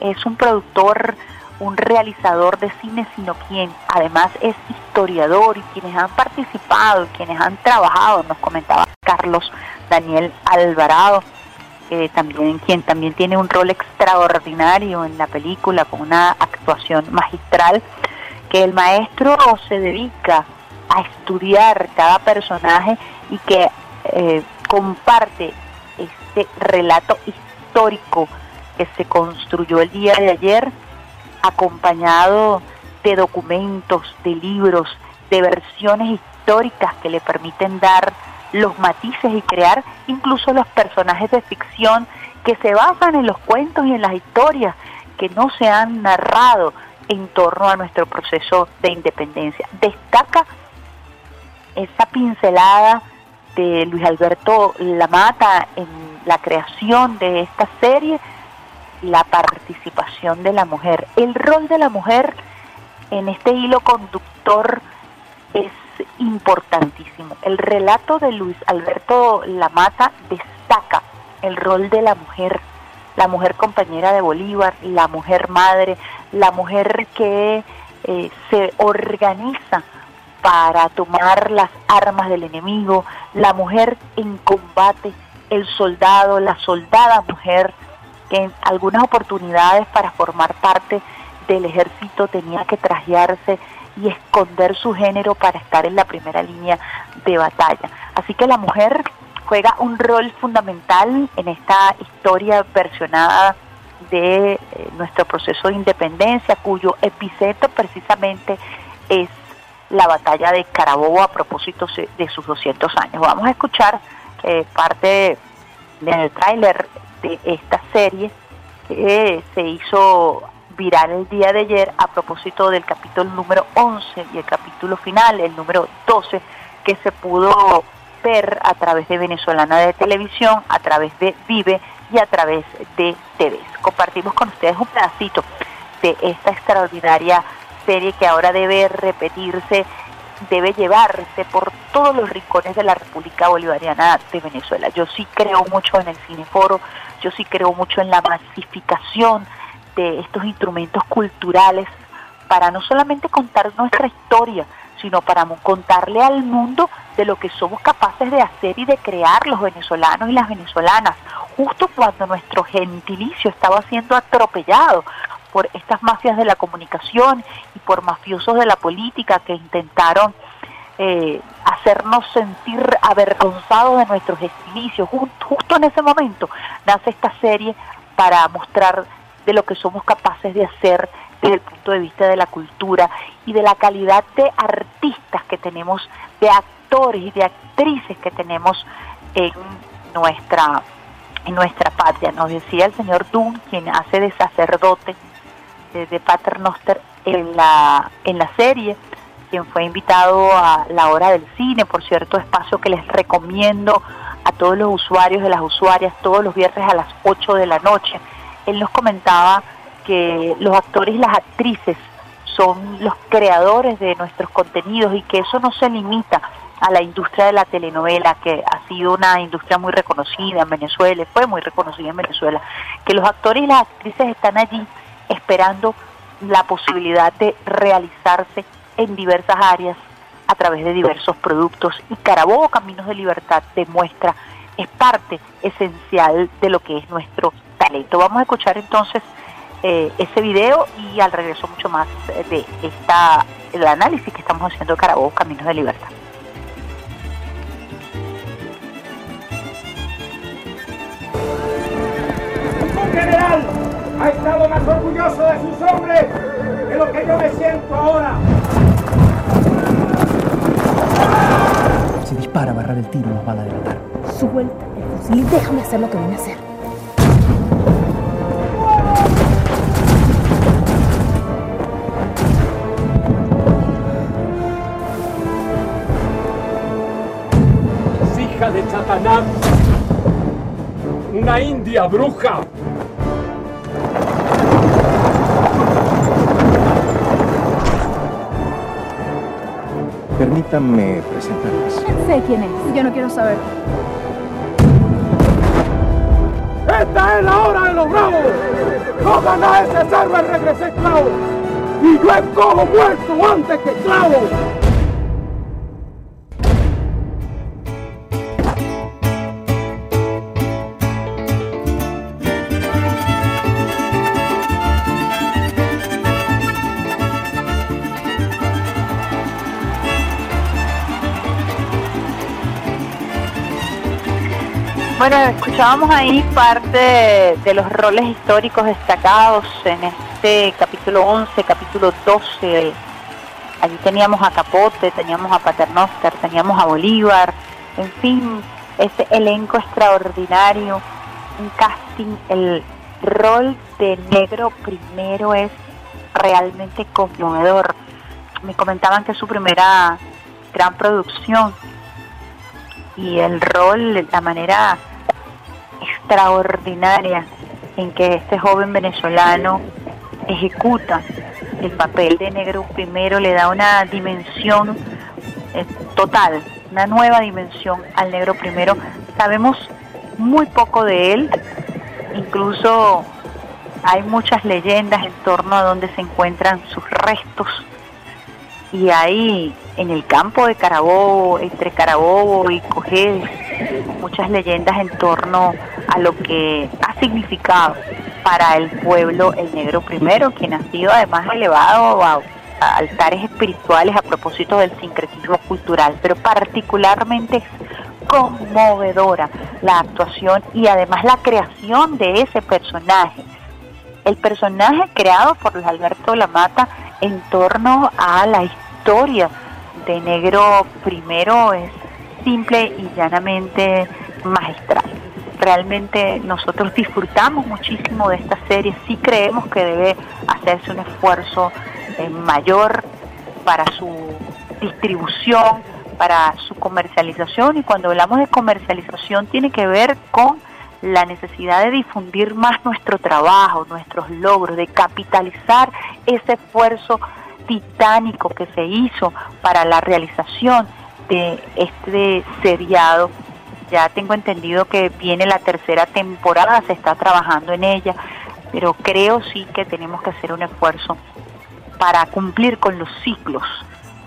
es un productor, un realizador de cine, sino quien además es historiador y quienes han participado, quienes han trabajado, nos comentaba Carlos Daniel Alvarado, también, quien también tiene un rol extraordinario en la película con una actuación magistral, que el maestro se dedica a estudiar cada personaje y que eh, comparte este relato histórico que se construyó el día de ayer, acompañado de documentos, de libros, de versiones históricas que le permiten dar los matices y crear incluso los personajes de ficción que se basan en los cuentos y en las historias que no se han narrado en torno a nuestro proceso de independencia. Destaca esa pincelada de Luis Alberto Lamata en la creación de esta serie, la participación de la mujer. El rol de la mujer en este hilo conductor es importantísimo. El relato de Luis Alberto Lamata destaca el rol de la mujer, la mujer compañera de Bolívar, la mujer madre, la mujer que eh, se organiza para tomar las armas del enemigo, la mujer en combate, el soldado, la soldada mujer, que en algunas oportunidades para formar parte del ejército tenía que trajearse y esconder su género para estar en la primera línea de batalla. Así que la mujer juega un rol fundamental en esta historia versionada de eh, nuestro proceso de independencia, cuyo epicentro precisamente es la batalla de Carabobo a propósito de sus 200 años. Vamos a escuchar eh, parte del tráiler de esta serie que se hizo viral el día de ayer a propósito del capítulo número 11 y el capítulo final, el número 12, que se pudo ver a través de Venezolana de Televisión, a través de Vive y a través de TV. Compartimos con ustedes un pedacito de esta extraordinaria serie que ahora debe repetirse, debe llevarse por todos los rincones de la República Bolivariana de Venezuela. Yo sí creo mucho en el cineforo, yo sí creo mucho en la masificación de estos instrumentos culturales para no solamente contar nuestra historia, sino para contarle al mundo de lo que somos capaces de hacer y de crear los venezolanos y las venezolanas, justo cuando nuestro gentilicio estaba siendo atropellado por estas mafias de la comunicación y por mafiosos de la política que intentaron eh, hacernos sentir avergonzados de nuestros gentilicios. justo en ese momento nace esta serie para mostrar de lo que somos capaces de hacer desde el punto de vista de la cultura y de la calidad de artistas que tenemos, de actores y de actrices que tenemos en nuestra en nuestra patria. Nos decía el señor Dunn, quien hace de sacerdote de, Paternoster en la, en la serie, quien fue invitado a la hora del cine, por cierto, espacio que les recomiendo a todos los usuarios de las usuarias todos los viernes a las 8 de la noche. Él nos comentaba que los actores y las actrices son los creadores de nuestros contenidos y que eso no se limita a la industria de la telenovela, que ha sido una industria muy reconocida en Venezuela, fue muy reconocida en Venezuela, que los actores y las actrices están allí esperando la posibilidad de realizarse en diversas áreas a través de diversos productos y Carabobo Caminos de Libertad demuestra, es parte esencial de lo que es nuestro Vamos a escuchar entonces eh, ese video y al regreso mucho más eh, de esta el análisis que estamos haciendo de Carabobo Caminos de Libertad. General ha estado más orgulloso de sus hombres de lo que yo me siento ahora. Si dispara a barrar el tiro nos van a delatar. Suelta el fusil y déjame hacer lo que vine a hacer. de Satanás, una india bruja. Permítanme presentarles. Sé quién es. Yo no quiero saber. ¡Esta es la hora de los bravos! ¡Toda nadie se salva y regresé esclavo! ¡Y yo escojo muerto antes que esclavo! Bueno, escuchábamos ahí parte de los roles históricos destacados en este capítulo 11, capítulo 12. Allí teníamos a Capote, teníamos a Paternoster, teníamos a Bolívar, en fin, ese elenco extraordinario, un casting, el rol de negro primero es realmente conmovedor. Me comentaban que es su primera gran producción y el rol, la manera extraordinaria en que este joven venezolano ejecuta el papel de negro. Primero le da una dimensión eh, total, una nueva dimensión al negro primero. Sabemos muy poco de él, incluso hay muchas leyendas en torno a donde se encuentran sus restos y ahí en el campo de Carabobo, entre Carabobo y Cojedes, muchas leyendas en torno a lo que ha significado para el pueblo el negro primero, quien ha sido además elevado a, a altares espirituales a propósito del sincretismo cultural, pero particularmente es conmovedora la actuación y además la creación de ese personaje. El personaje creado por Luis Alberto Lamata en torno a la historia de Negro primero es simple y llanamente magistral. Realmente nosotros disfrutamos muchísimo de esta serie, sí creemos que debe hacerse un esfuerzo eh, mayor para su distribución, para su comercialización y cuando hablamos de comercialización tiene que ver con la necesidad de difundir más nuestro trabajo, nuestros logros, de capitalizar ese esfuerzo titánico que se hizo para la realización de este seriado. Ya tengo entendido que viene la tercera temporada, se está trabajando en ella, pero creo sí que tenemos que hacer un esfuerzo para cumplir con los ciclos,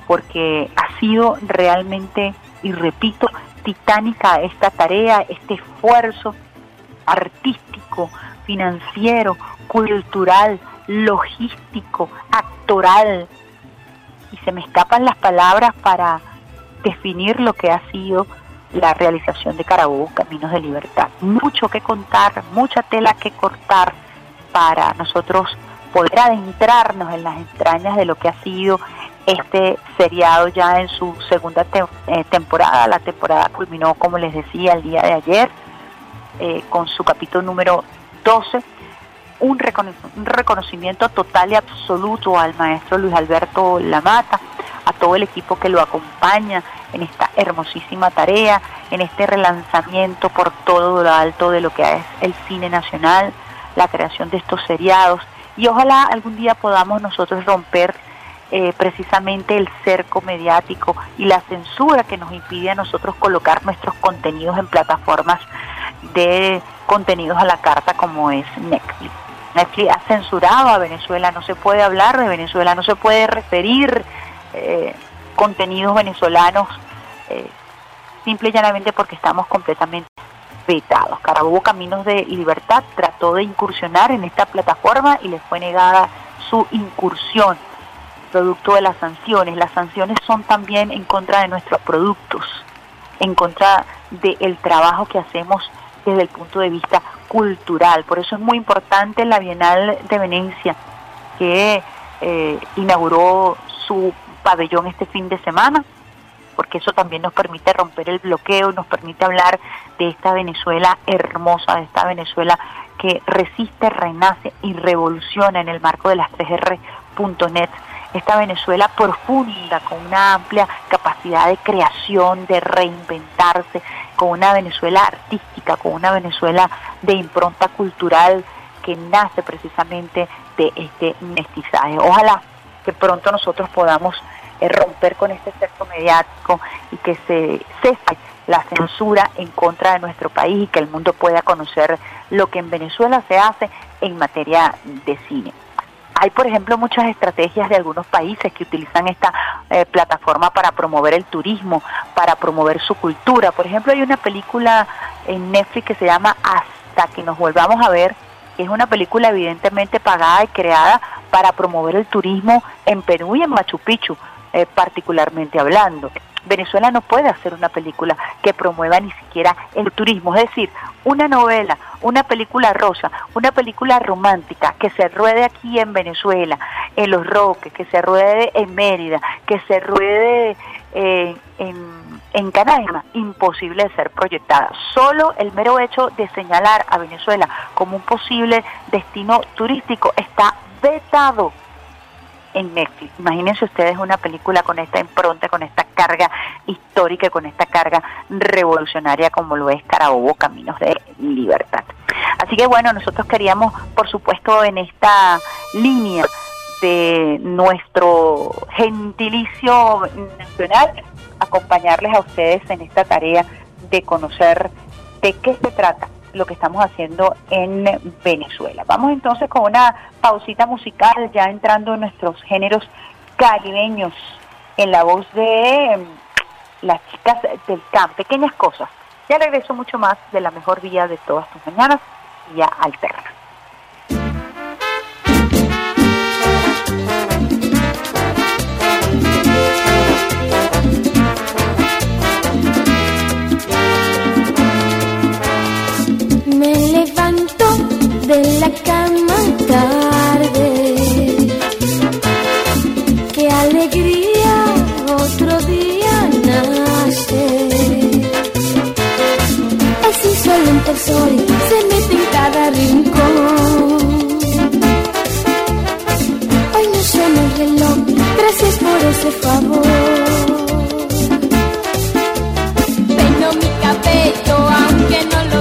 porque ha sido realmente, y repito, titánica esta tarea, este esfuerzo artístico, financiero, cultural, logístico, actoral. Y se me escapan las palabras para definir lo que ha sido la realización de Carabobo Caminos de Libertad. Mucho que contar, mucha tela que cortar para nosotros poder adentrarnos en las entrañas de lo que ha sido este seriado ya en su segunda eh, temporada. La temporada culminó, como les decía, el día de ayer eh, con su capítulo número 12 un, reconocimiento total y absoluto al maestro Luis Alberto Lamata, a todo el equipo que lo acompaña en esta hermosísima tarea, en este relanzamiento por todo lo alto de lo que es el cine nacional, la creación de estos seriados. Y ojalá algún día podamos nosotros romper eh, precisamente el cerco mediático y la censura que nos impide a nosotros colocar nuestros contenidos en plataformas de contenidos a la carta como es Netflix. Netflix ha censurado a Venezuela, no se puede hablar de Venezuela, no se puede referir eh, contenidos venezolanos eh, simple y llanamente porque estamos completamente vetados. Carabobo Caminos de Libertad trató de incursionar en esta plataforma y le fue negada su incursión producto de las sanciones. Las sanciones son también en contra de nuestros productos, en contra del trabajo que hacemos desde el punto de vista cultural. Por eso es muy importante la Bienal de Venecia, que eh, inauguró su pabellón este fin de semana, porque eso también nos permite romper el bloqueo, nos permite hablar de esta Venezuela hermosa, de esta Venezuela que resiste, renace y revoluciona en el marco de las 3R.net esta Venezuela profunda, con una amplia capacidad de creación, de reinventarse, con una Venezuela artística, con una Venezuela de impronta cultural que nace precisamente de este mestizaje. Ojalá que pronto nosotros podamos eh, romper con este cerco mediático y que se cese la censura en contra de nuestro país y que el mundo pueda conocer lo que en Venezuela se hace en materia de cine. Hay, por ejemplo, muchas estrategias de algunos países que utilizan esta eh, plataforma para promover el turismo, para promover su cultura. Por ejemplo, hay una película en Netflix que se llama Hasta que nos volvamos a ver, que es una película evidentemente pagada y creada para promover el turismo en Perú y en Machu Picchu, eh, particularmente hablando. Venezuela no puede hacer una película que promueva ni siquiera el turismo, es decir, una novela, una película rosa, una película romántica que se ruede aquí en Venezuela, en Los Roques, que se ruede en Mérida, que se ruede eh, en, en Canaima, imposible de ser proyectada. Solo el mero hecho de señalar a Venezuela como un posible destino turístico está vetado en Netflix. Imagínense ustedes una película con esta impronta, con esta carga histórica, con esta carga revolucionaria como lo es Carabobo, Caminos de Libertad. Así que bueno, nosotros queríamos, por supuesto, en esta línea de nuestro gentilicio nacional, acompañarles a ustedes en esta tarea de conocer de qué se trata lo que estamos haciendo en Venezuela. Vamos entonces con una pausita musical, ya entrando en nuestros géneros caribeños, en la voz de em, las chicas del CAM, pequeñas cosas. Ya regreso mucho más de la mejor vía de todas tus mañanas, vía alterna. El sol, se mete en cada rincón. Hoy no suena el reloj, gracias por ese favor. Peino mi cabello, aunque no lo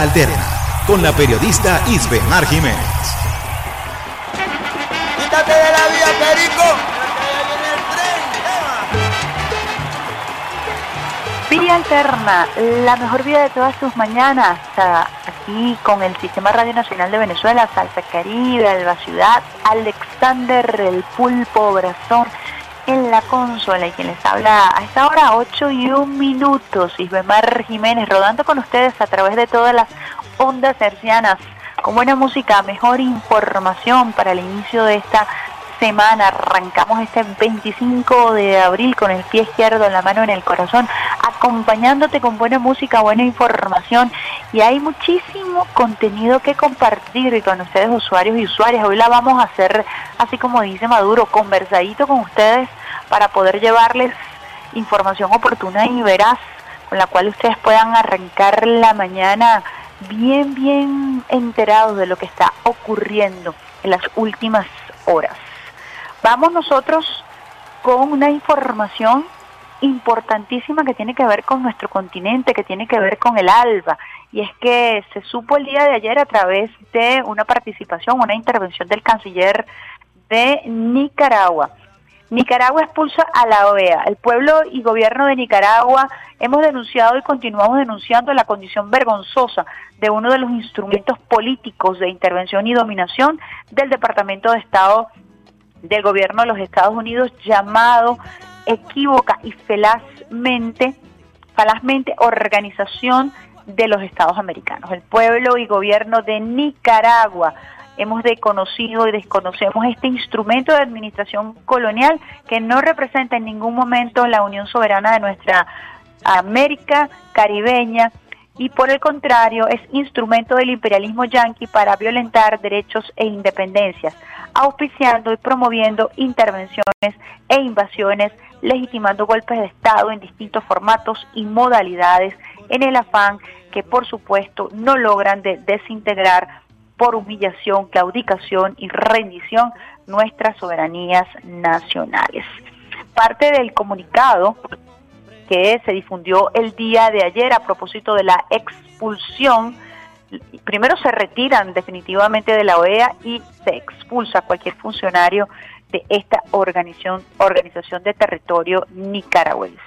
Alterna con la periodista Isbemar Jiménez. Quítate de la vía, Perico. Vía Alterna, la mejor vida de todas tus mañanas, aquí con el Sistema Radio Nacional de Venezuela, Salsa Caribe, Alba Ciudad, Alexander el Pulpo Brazón la consola y quien les habla a esta hora 8 y un minutos, Isbemar Jiménez, rodando con ustedes a través de todas las ondas hercianas, con buena música, mejor información para el inicio de esta semana. Arrancamos este 25 de abril con el pie izquierdo, la mano en el corazón, acompañándote con buena música, buena información y hay muchísimo contenido que compartir con ustedes usuarios y usuarias. Hoy la vamos a hacer, así como dice Maduro, conversadito con ustedes para poder llevarles información oportuna y veraz con la cual ustedes puedan arrancar la mañana bien, bien enterados de lo que está ocurriendo en las últimas horas. Vamos nosotros con una información importantísima que tiene que ver con nuestro continente, que tiene que ver con el ALBA. Y es que se supo el día de ayer a través de una participación, una intervención del canciller de Nicaragua. Nicaragua expulsa a la OEA. El pueblo y gobierno de Nicaragua hemos denunciado y continuamos denunciando la condición vergonzosa de uno de los instrumentos políticos de intervención y dominación del Departamento de Estado del gobierno de los Estados Unidos llamado equívoca y felazmente, falazmente Organización de los Estados Americanos. El pueblo y gobierno de Nicaragua hemos desconocido y desconocemos este instrumento de administración colonial que no representa en ningún momento la unión soberana de nuestra América caribeña y por el contrario es instrumento del imperialismo yanqui para violentar derechos e independencias, auspiciando y promoviendo intervenciones e invasiones, legitimando golpes de Estado en distintos formatos y modalidades en el afán que por supuesto no logran de desintegrar por humillación, claudicación y rendición nuestras soberanías nacionales. Parte del comunicado que se difundió el día de ayer a propósito de la expulsión, primero se retiran definitivamente de la OEA y se expulsa cualquier funcionario de esta organización, organización de territorio nicaragüense.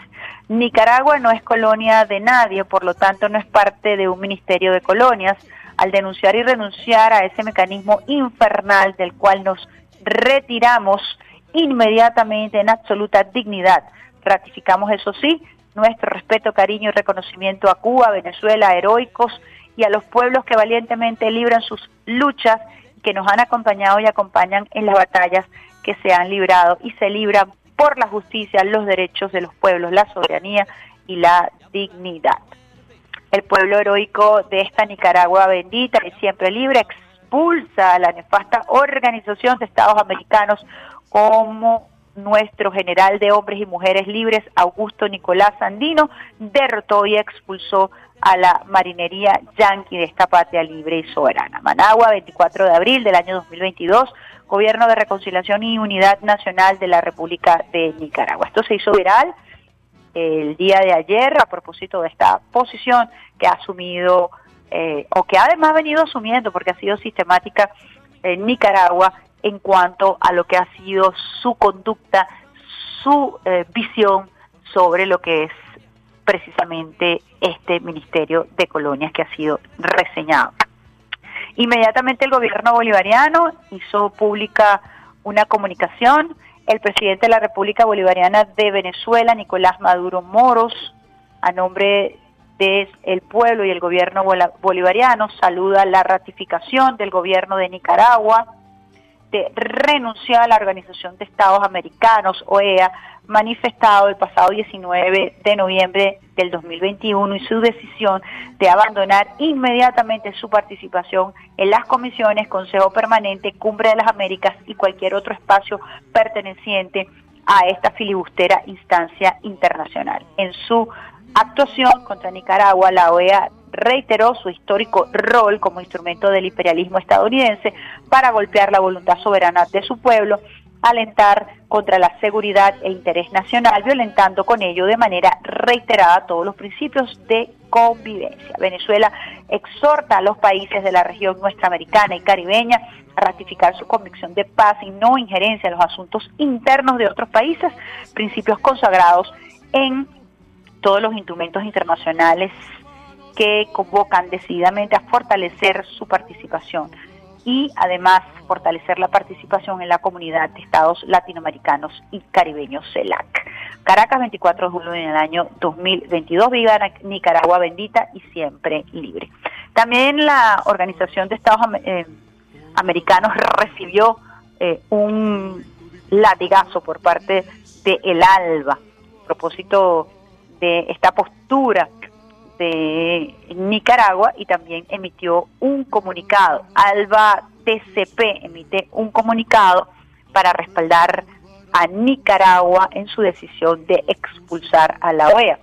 Nicaragua no es colonia de nadie, por lo tanto no es parte de un ministerio de colonias, al denunciar y renunciar a ese mecanismo infernal del cual nos retiramos inmediatamente en absoluta dignidad. Ratificamos, eso sí, nuestro respeto, cariño y reconocimiento a Cuba, Venezuela, heroicos y a los pueblos que valientemente libran sus luchas, que nos han acompañado y acompañan en las batallas que se han librado y se libran por la justicia, los derechos de los pueblos, la soberanía y la dignidad el pueblo heroico de esta Nicaragua bendita y siempre libre expulsa a la nefasta organización de Estados Americanos como nuestro general de hombres y mujeres libres, Augusto Nicolás Sandino, derrotó y expulsó a la marinería yanqui de esta patria libre y soberana. Managua, 24 de abril del año 2022, Gobierno de Reconciliación y Unidad Nacional de la República de Nicaragua. Esto se hizo viral el día de ayer a propósito de esta posición que ha asumido eh, o que además ha venido asumiendo porque ha sido sistemática en Nicaragua en cuanto a lo que ha sido su conducta, su eh, visión sobre lo que es precisamente este Ministerio de Colonias que ha sido reseñado. Inmediatamente el gobierno bolivariano hizo pública una comunicación el presidente de la República Bolivariana de Venezuela, Nicolás Maduro Moros, a nombre del el pueblo y el gobierno bolivariano, saluda la ratificación del gobierno de Nicaragua de renunciar a la Organización de Estados Americanos, OEA, manifestado el pasado 19 de noviembre del 2021 y su decisión de abandonar inmediatamente su participación en las comisiones Consejo Permanente, Cumbre de las Américas y cualquier otro espacio perteneciente a esta filibustera instancia internacional. En su actuación contra Nicaragua, la OEA reiteró su histórico rol como instrumento del imperialismo estadounidense para golpear la voluntad soberana de su pueblo, alentar contra la seguridad e interés nacional, violentando con ello de manera reiterada todos los principios de convivencia. Venezuela exhorta a los países de la región nuestraamericana y caribeña a ratificar su convicción de paz y no injerencia en los asuntos internos de otros países, principios consagrados en todos los instrumentos internacionales que convocan decididamente a fortalecer su participación y además fortalecer la participación en la comunidad de estados latinoamericanos y caribeños CELAC. Caracas, 24 de julio del año 2022, viva Nicaragua bendita y siempre libre. También la Organización de Estados eh, Americanos recibió eh, un latigazo por parte de El Alba a propósito de esta postura de Nicaragua y también emitió un comunicado. Alba TCP emite un comunicado para respaldar a Nicaragua en su decisión de expulsar a la OEA.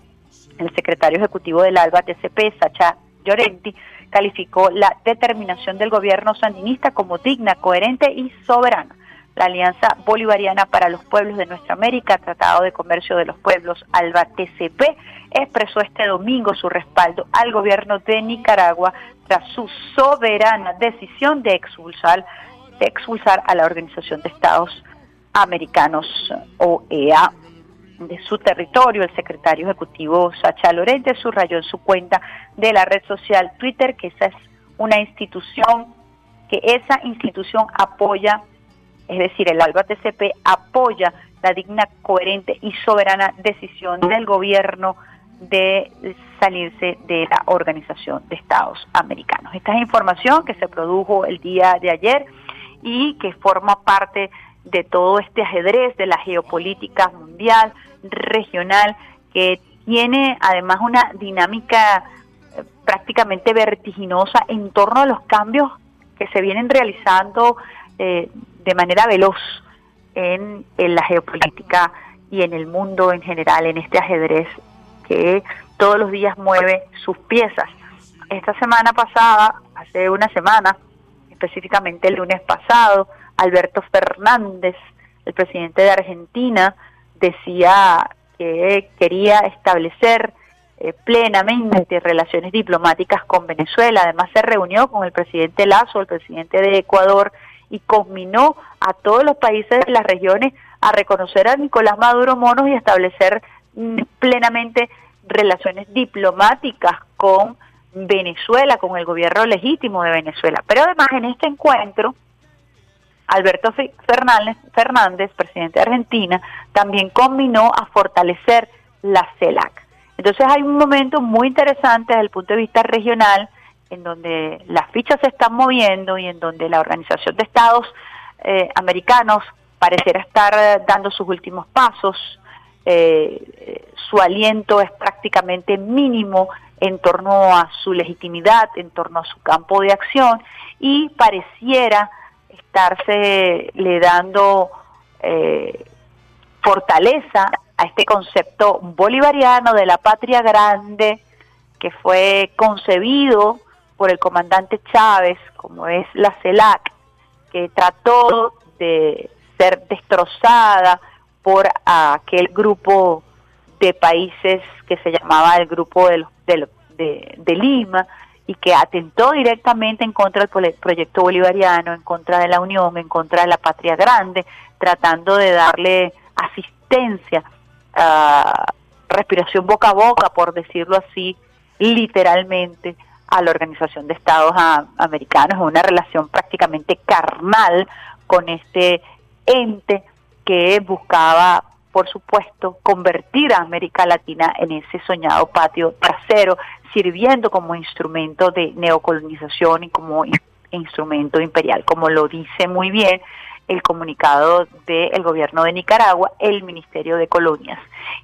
El secretario ejecutivo del ALBA TCP, Sacha Llorenti, calificó la determinación del gobierno sandinista como digna, coherente y soberana. La Alianza Bolivariana para los Pueblos de Nuestra América, Tratado de Comercio de los Pueblos, ALBA TCP, expresó este domingo su respaldo al gobierno de Nicaragua tras su soberana decisión de expulsar, de expulsar a la Organización de Estados Americanos, OEA, de su territorio. El secretario ejecutivo Sacha Lorente subrayó en su cuenta de la red social Twitter que esa es una institución, que esa institución apoya, es decir, el ALBA TCP apoya la digna, coherente y soberana decisión del gobierno de salirse de la Organización de Estados Americanos. Esta es información que se produjo el día de ayer y que forma parte de todo este ajedrez de la geopolítica mundial, regional, que tiene además una dinámica eh, prácticamente vertiginosa en torno a los cambios que se vienen realizando eh, de manera veloz en, la geopolítica y en el mundo en general, en este ajedrez que todos los días mueve sus piezas. Esta semana pasada, hace una semana, específicamente el lunes pasado, Alberto Fernández, el presidente de Argentina, decía que quería establecer eh, plenamente relaciones diplomáticas con Venezuela. Además se reunió con el presidente Lazo, el presidente de Ecuador, y combinó a todos los países de las regiones a reconocer a Nicolás Maduro Monos y establecer plenamente relaciones diplomáticas con Venezuela, con el gobierno legítimo de Venezuela. Pero además en este encuentro, Alberto Fernández, Fernández, presidente de Argentina, también combinó a fortalecer la CELAC. Entonces hay un momento muy interesante desde el punto de vista regional, en donde las fichas se están moviendo y en donde la Organización de Estados eh, Americanos pareciera estar dando sus últimos pasos. Eh, su aliento es prácticamente mínimo en torno a su legitimidad, en torno a su campo de acción y pareciera estarse le dando eh, fortaleza a este concepto bolivariano de la patria grande que fue concebido por el comandante Chávez, como es la CELAC, que trató de ser destrozada por aquel grupo de países que se llamaba el Grupo de, de, Lima y que atentó directamente en contra del proyecto bolivariano, en contra de la Unión, en contra de la Patria Grande, tratando de darle asistencia, respiración boca a boca, por decirlo así, literalmente, a la Organización de Estados Americanos, una relación prácticamente carnal con este ente que buscaba, por supuesto, convertir a América Latina en ese soñado patio trasero, sirviendo como instrumento de neocolonización y como instrumento imperial, como lo dice muy bien el comunicado del gobierno de Nicaragua, el Ministerio de Colonias.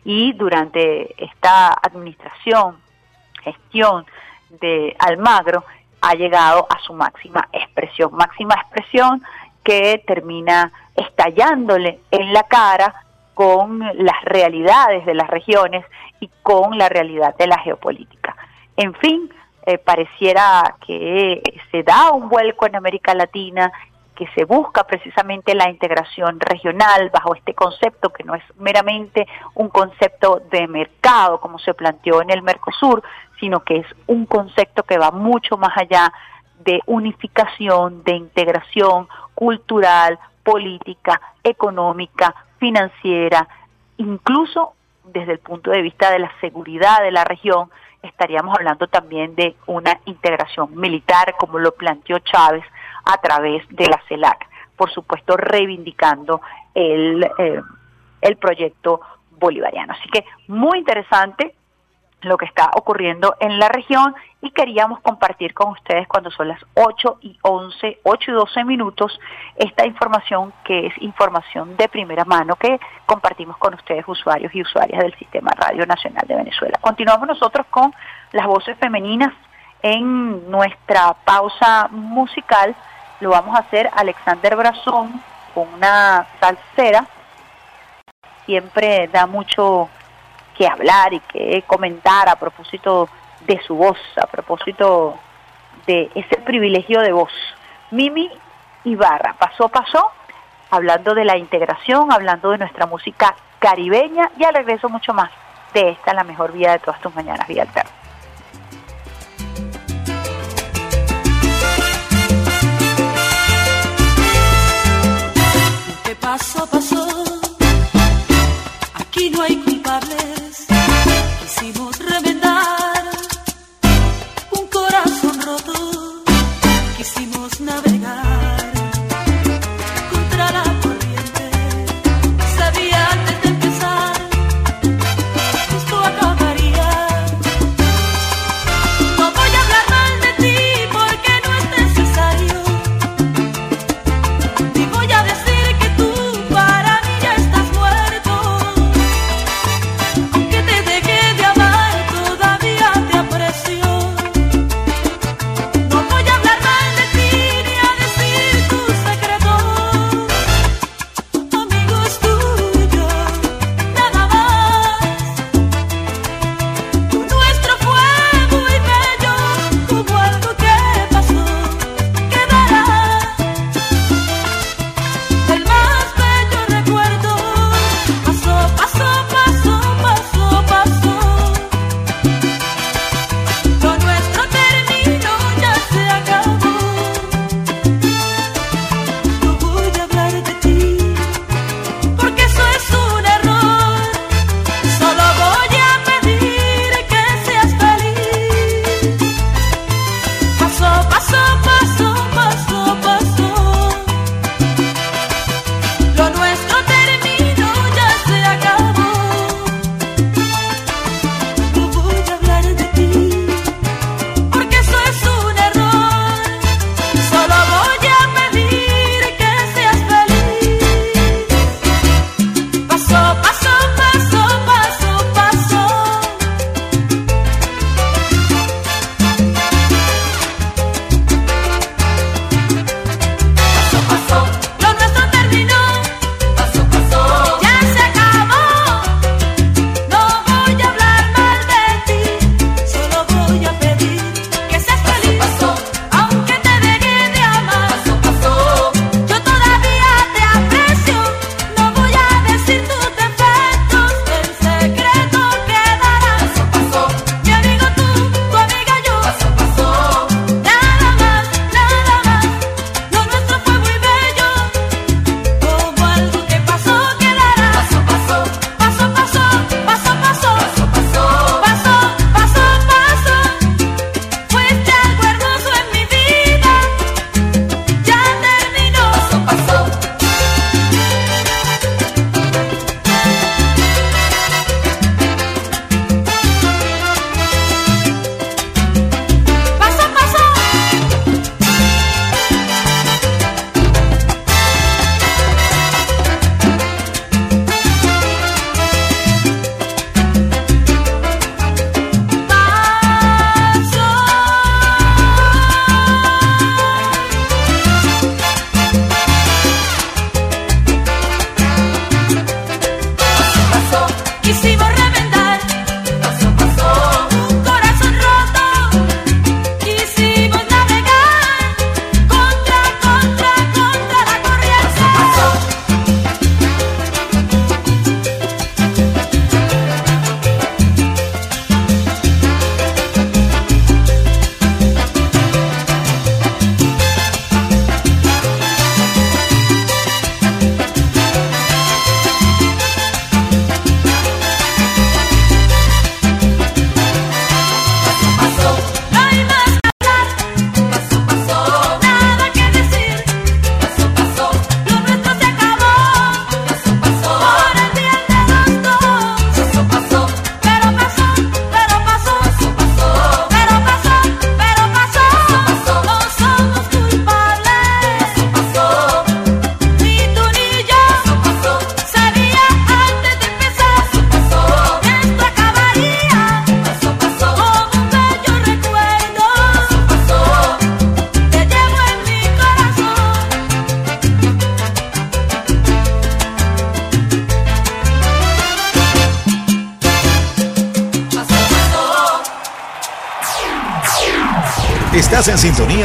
Y durante esta administración, gestión de Almagro, ha llegado a su máxima expresión, máxima expresión que termina estallándole en la cara con las realidades de las regiones y con la realidad de la geopolítica. En fin, eh, pareciera que se da un vuelco en América Latina, que se busca precisamente la integración regional bajo este concepto que no es meramente un concepto de mercado como se planteó en el Mercosur, sino que es un concepto que va mucho más allá de unificación, de integración cultural, política, económica, financiera, incluso desde el punto de vista de la seguridad de la región, estaríamos hablando también de una integración militar, como lo planteó Chávez a través de la CELAC, por supuesto reivindicando el, eh, el proyecto bolivariano. Así que muy interesante lo que está ocurriendo en la región y queríamos compartir con ustedes cuando son las 8 y 11, 8 y 12 minutos, esta información que es información de primera mano que compartimos con ustedes usuarios y usuarias del Sistema Radio Nacional de Venezuela. Continuamos nosotros con las voces femeninas en nuestra pausa musical. Lo vamos a hacer Alexander Brazón con una salsera. Siempre da mucho que hablar y que comentar a propósito de su voz, a propósito de ese privilegio de voz. Mimi Ibarra, pasó, pasó, hablando de la integración, hablando de nuestra música caribeña y al regreso mucho más de esta, la mejor vida de todas tus mañanas, Vida Alterna. ¿Qué pasó, pasó? Aquí no hay culpables.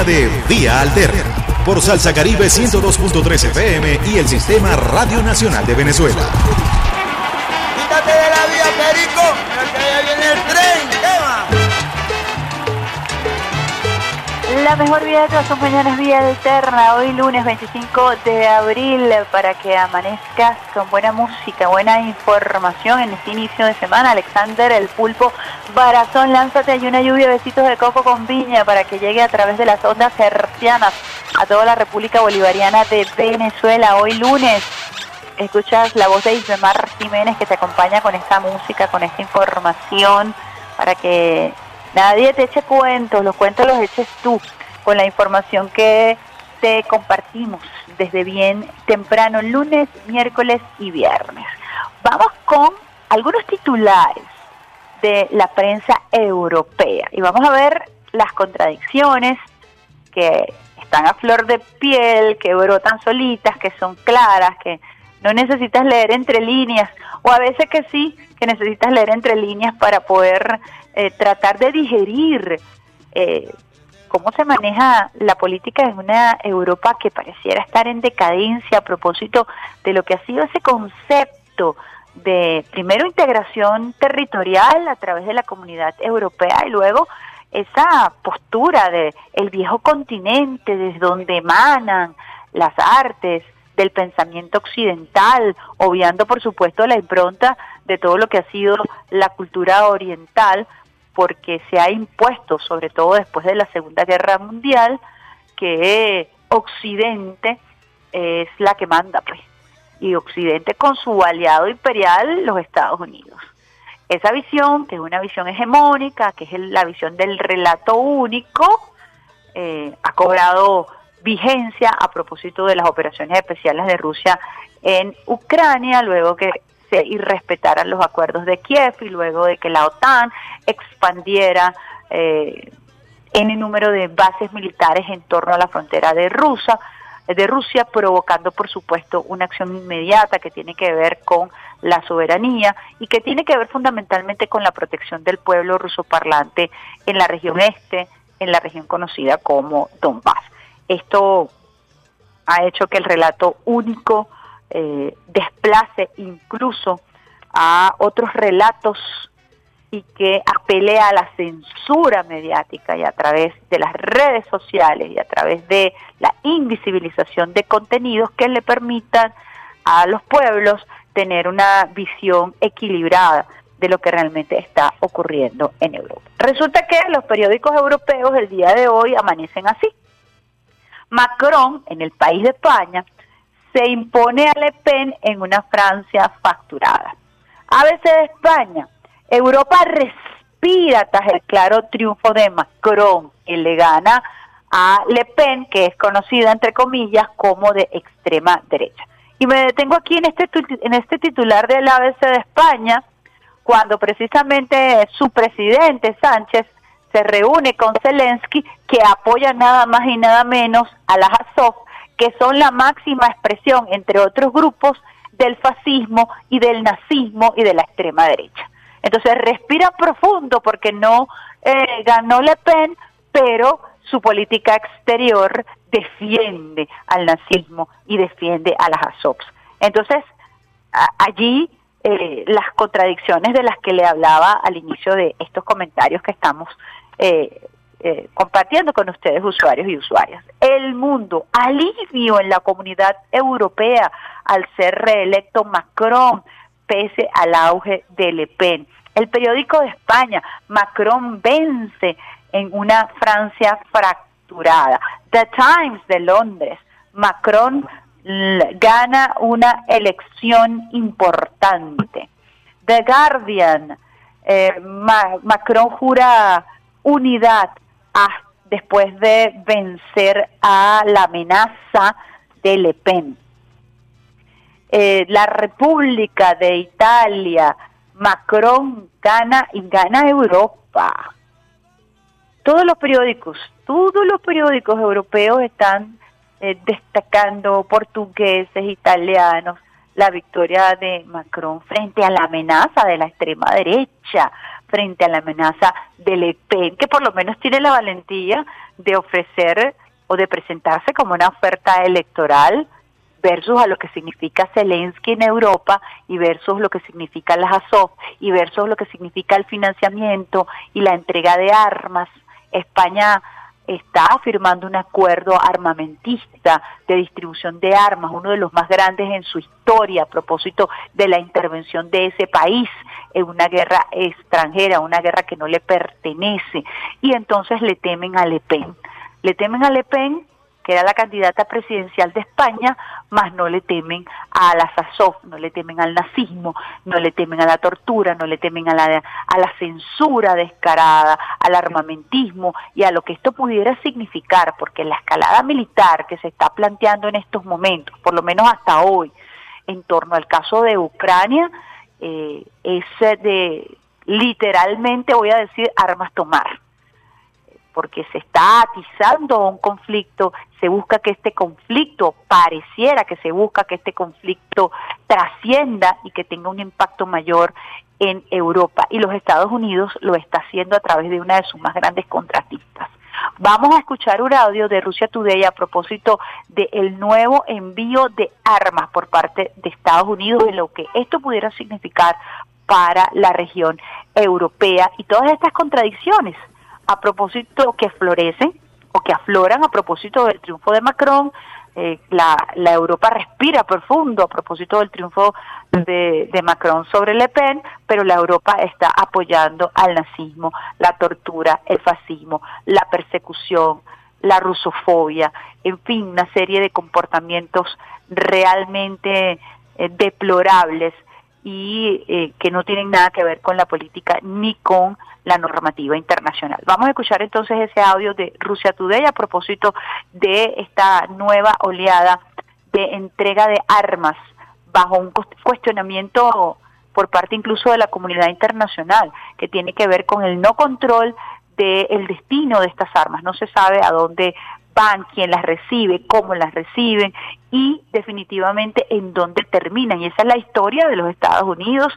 Sintonía de Vía Alterna por Salsa Caribe 102.3 FM y el Sistema Radio Nacional de Venezuela. Quítate de la vía, Perico, que viene el tren. ¿Qué va? La mejor vida de todas tus mañanas, Vida Alterna, hoy lunes 25 de abril, para que amanezcas con buena música, buena información en este inicio de semana. Alexander, el pulpo, Barazón, lánzate hay una lluvia de besitos de coco con viña para que llegue a través de las ondas hercianas a toda la República Bolivariana de Venezuela. Hoy lunes escuchas la voz de Ismar Jiménez que te acompaña con esta música, con esta información, para que nadie te eche cuentos, los cuentos los eches tú, con la información que te compartimos desde bien temprano, lunes, miércoles y viernes. Vamos con algunos titulares de la prensa europea. Y vamos a ver las contradicciones que están a flor de piel, que brotan solitas, que son claras, que no necesitas leer entre líneas, o a veces que sí, que necesitas leer entre líneas para poder eh, tratar de digerir eh, cómo se maneja la política en una Europa que pareciera estar en decadencia a propósito de lo que ha sido ese concepto de primero integración territorial a través de la comunidad europea y luego esa postura de el viejo continente desde donde emanan las artes del pensamiento occidental, obviando por supuesto la impronta de todo lo que ha sido la cultura oriental, porque se ha impuesto, sobre todo después de la Segunda Guerra Mundial, que Occidente es la que manda, pues, y Occidente con su aliado imperial, los Estados Unidos. Esa visión, que es una visión hegemónica, que es la visión del relato único, eh, ha cobrado vigencia a propósito de las operaciones especiales de Rusia en Ucrania, luego que se irrespetaran los acuerdos de Kiev y luego de que la OTAN expandiera eh, en el número de bases militares en torno a la frontera de Rusia, de Rusia, provocando por supuesto una acción inmediata que tiene que ver con la soberanía y que tiene que ver fundamentalmente con la protección del pueblo ruso parlante en la región este, en la región conocida como Donbass. Esto ha hecho que el relato único eh, desplace incluso a otros relatos y que apele a la censura mediática y a través de las redes sociales y a través de la invisibilización de contenidos que le permitan a los pueblos tener una visión equilibrada de lo que realmente está ocurriendo en Europa. Resulta que los periódicos europeos el día de hoy amanecen así. Macron, en el país de España, se impone a Le Pen en una Francia facturada. ABC de España, Europa respira tras el claro triunfo de Macron, que le gana a Le Pen, que es conocida entre comillas como de extrema derecha. Y me detengo aquí en este, en este titular del ABC de España, cuando precisamente su presidente Sánchez se reúne con Zelensky, que apoya nada más y nada menos a las Azov, que son la máxima expresión, entre otros grupos, del fascismo y del nazismo y de la extrema derecha. Entonces respira profundo porque no eh, ganó Le Pen, pero su política exterior defiende al nazismo y defiende a las Azov. Entonces, allí eh, las contradicciones de las que le hablaba al inicio de estos comentarios que estamos eh, eh, compartiendo con ustedes, usuarios y usuarias. El mundo, alivio en la comunidad europea al ser reelecto Macron, pese al auge de Le Pen. El periódico de España, Macron vence en una Francia fracturada. The Times de Londres, Macron gana una elección importante. The Guardian, eh, Ma- Macron jura unidad después de vencer a la amenaza de Le Pen. Eh, la República de Italia, Macron gana y gana Europa. Todos los periódicos, todos los periódicos europeos están eh, destacando portugueses, italianos, la victoria de Macron frente a la amenaza de la extrema derecha, frente a la amenaza de Le Pen, que por lo menos tiene la valentía de ofrecer o de presentarse como una oferta electoral versus a lo que significa Zelensky en Europa y versus lo que significa las Azov y versus lo que significa el financiamiento y la entrega de armas. España está firmando un acuerdo armamentista de distribución de armas, uno de los más grandes en su historia a propósito de la intervención de ese país en una guerra extranjera, una guerra que no le pertenece. Y entonces le temen a Le Pen. Le temen a Le Pen que era la candidata presidencial de España, más no le temen a la Azov, no le temen al nazismo, no le temen a la tortura, no le temen a la, a la censura descarada, al armamentismo y a lo que esto pudiera significar, porque la escalada militar que se está planteando en estos momentos, por lo menos hasta hoy, en torno al caso de Ucrania, eh, es de literalmente, voy a decir, armas tomar porque se está atizando un conflicto, se busca que este conflicto, pareciera que se busca que este conflicto trascienda y que tenga un impacto mayor en Europa. Y los Estados Unidos lo está haciendo a través de una de sus más grandes contratistas. Vamos a escuchar un audio de Rusia Today a propósito del nuevo envío de armas por parte de Estados Unidos y lo que esto pudiera significar para la región europea y todas estas contradicciones a propósito que florecen o que afloran a propósito del triunfo de Macron. Eh, la, la, Europa respira profundo a propósito del triunfo de, Macron sobre Le Pen, pero la Europa está apoyando al nazismo, la tortura, el fascismo, la persecución, la rusofobia, en fin, una serie de comportamientos realmente eh, deplorables y eh, que no tienen nada que ver con la política ni con la normativa internacional. Vamos a escuchar entonces ese audio de Rusia Today a propósito de esta nueva oleada de entrega de armas bajo un cuestionamiento por parte incluso de la comunidad internacional que tiene que ver con el no control del destino de estas armas. No se sabe a dónde van, quién las recibe, cómo las reciben y definitivamente en dónde terminan. Y esa es la historia de los Estados Unidos,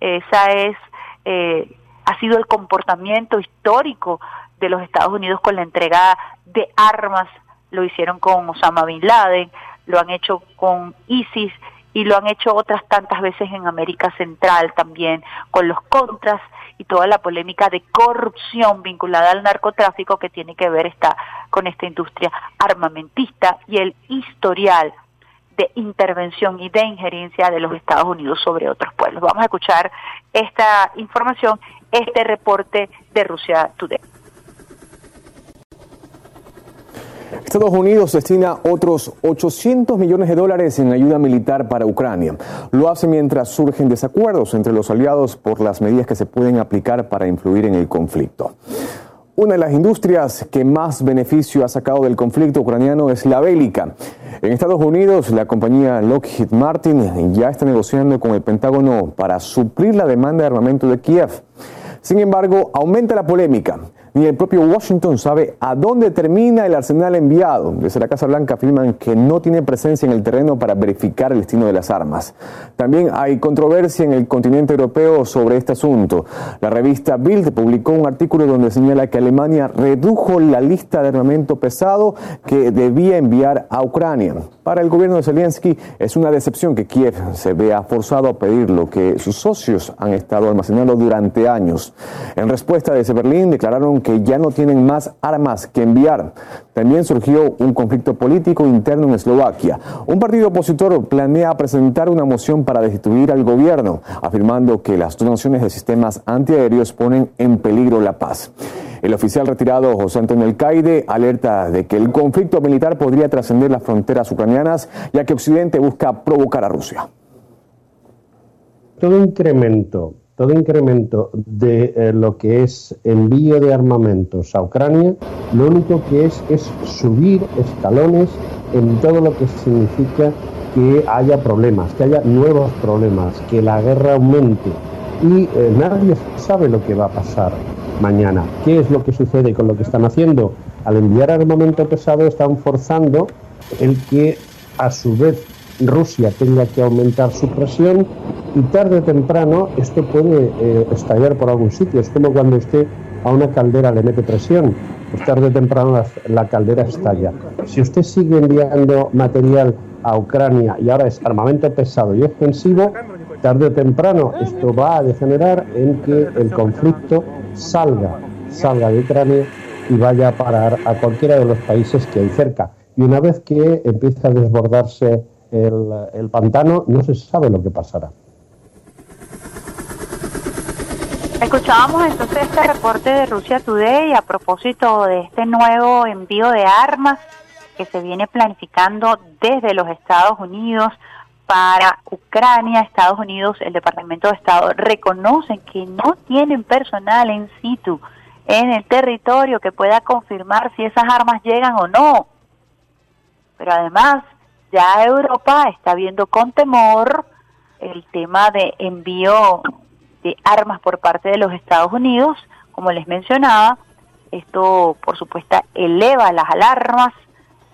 esa es eh, ha sido el comportamiento histórico de los Estados Unidos con la entrega de armas. Lo hicieron con Osama Bin Laden, lo han hecho con ISIS y lo han hecho otras tantas veces en América Central también, con los contras y toda la polémica de corrupción vinculada al narcotráfico que tiene que ver esta, con esta industria armamentista y el historial de intervención y de injerencia de los Estados Unidos sobre otros pueblos. Vamos a escuchar esta información este reporte de Rusia Today. Estados Unidos destina otros 800 millones de dólares en ayuda militar para Ucrania. Lo hace mientras surgen desacuerdos entre los aliados por las medidas que se pueden aplicar para influir en el conflicto. Una de las industrias que más beneficio ha sacado del conflicto ucraniano es la bélica. En Estados Unidos, la compañía Lockheed Martin ya está negociando con el Pentágono para suplir la demanda de armamento de Kiev. Sin embargo, aumenta la polémica. Ni el propio Washington sabe a dónde termina el arsenal enviado. Desde la Casa Blanca afirman que no tiene presencia en el terreno para verificar el destino de las armas. También hay controversia en el continente europeo sobre este asunto. La revista Bild publicó un artículo donde señala que Alemania redujo la lista de armamento pesado que debía enviar a Ucrania. Para el gobierno de Zelensky es una decepción que Kiev se vea forzado a pedir lo que sus socios han estado almacenando durante años. En respuesta desde Berlín declararon que ya no tienen más armas que enviar. También surgió un conflicto político interno en Eslovaquia. Un partido opositor planea presentar una moción para destituir al gobierno, afirmando que las donaciones de sistemas antiaéreos ponen en peligro la paz. El oficial retirado José Antonio Alcaide alerta de que el conflicto militar podría trascender las fronteras ucranianas, ya que Occidente busca provocar a Rusia. Todo incremento, todo incremento de eh, lo que es envío de armamentos a Ucrania, lo único que es es subir escalones en todo lo que significa que haya problemas, que haya nuevos problemas, que la guerra aumente. Y eh, nadie sabe lo que va a pasar mañana. ¿Qué es lo que sucede con lo que están haciendo? Al enviar armamento pesado están forzando el que a su vez Rusia tenga que aumentar su presión y tarde o temprano esto puede eh, estallar por algún sitio. Es como cuando usted a una caldera le mete presión pues tarde o temprano la, la caldera estalla. Si usted sigue enviando material a Ucrania y ahora es armamento pesado y ofensivo, tarde o temprano esto va a degenerar en que el conflicto salga, salga de Ucrania y vaya a parar a cualquiera de los países que hay cerca. Y una vez que empieza a desbordarse el, el pantano, no se sabe lo que pasará. Escuchábamos entonces este reporte de Rusia Today a propósito de este nuevo envío de armas que se viene planificando desde los Estados Unidos para Ucrania. Estados Unidos, el Departamento de Estado, reconocen que no tienen personal en situ en el territorio que pueda confirmar si esas armas llegan o no. Pero además, ya Europa está viendo con temor el tema de envío de armas por parte de los Estados Unidos, como les mencionaba, esto por supuesto eleva las alarmas,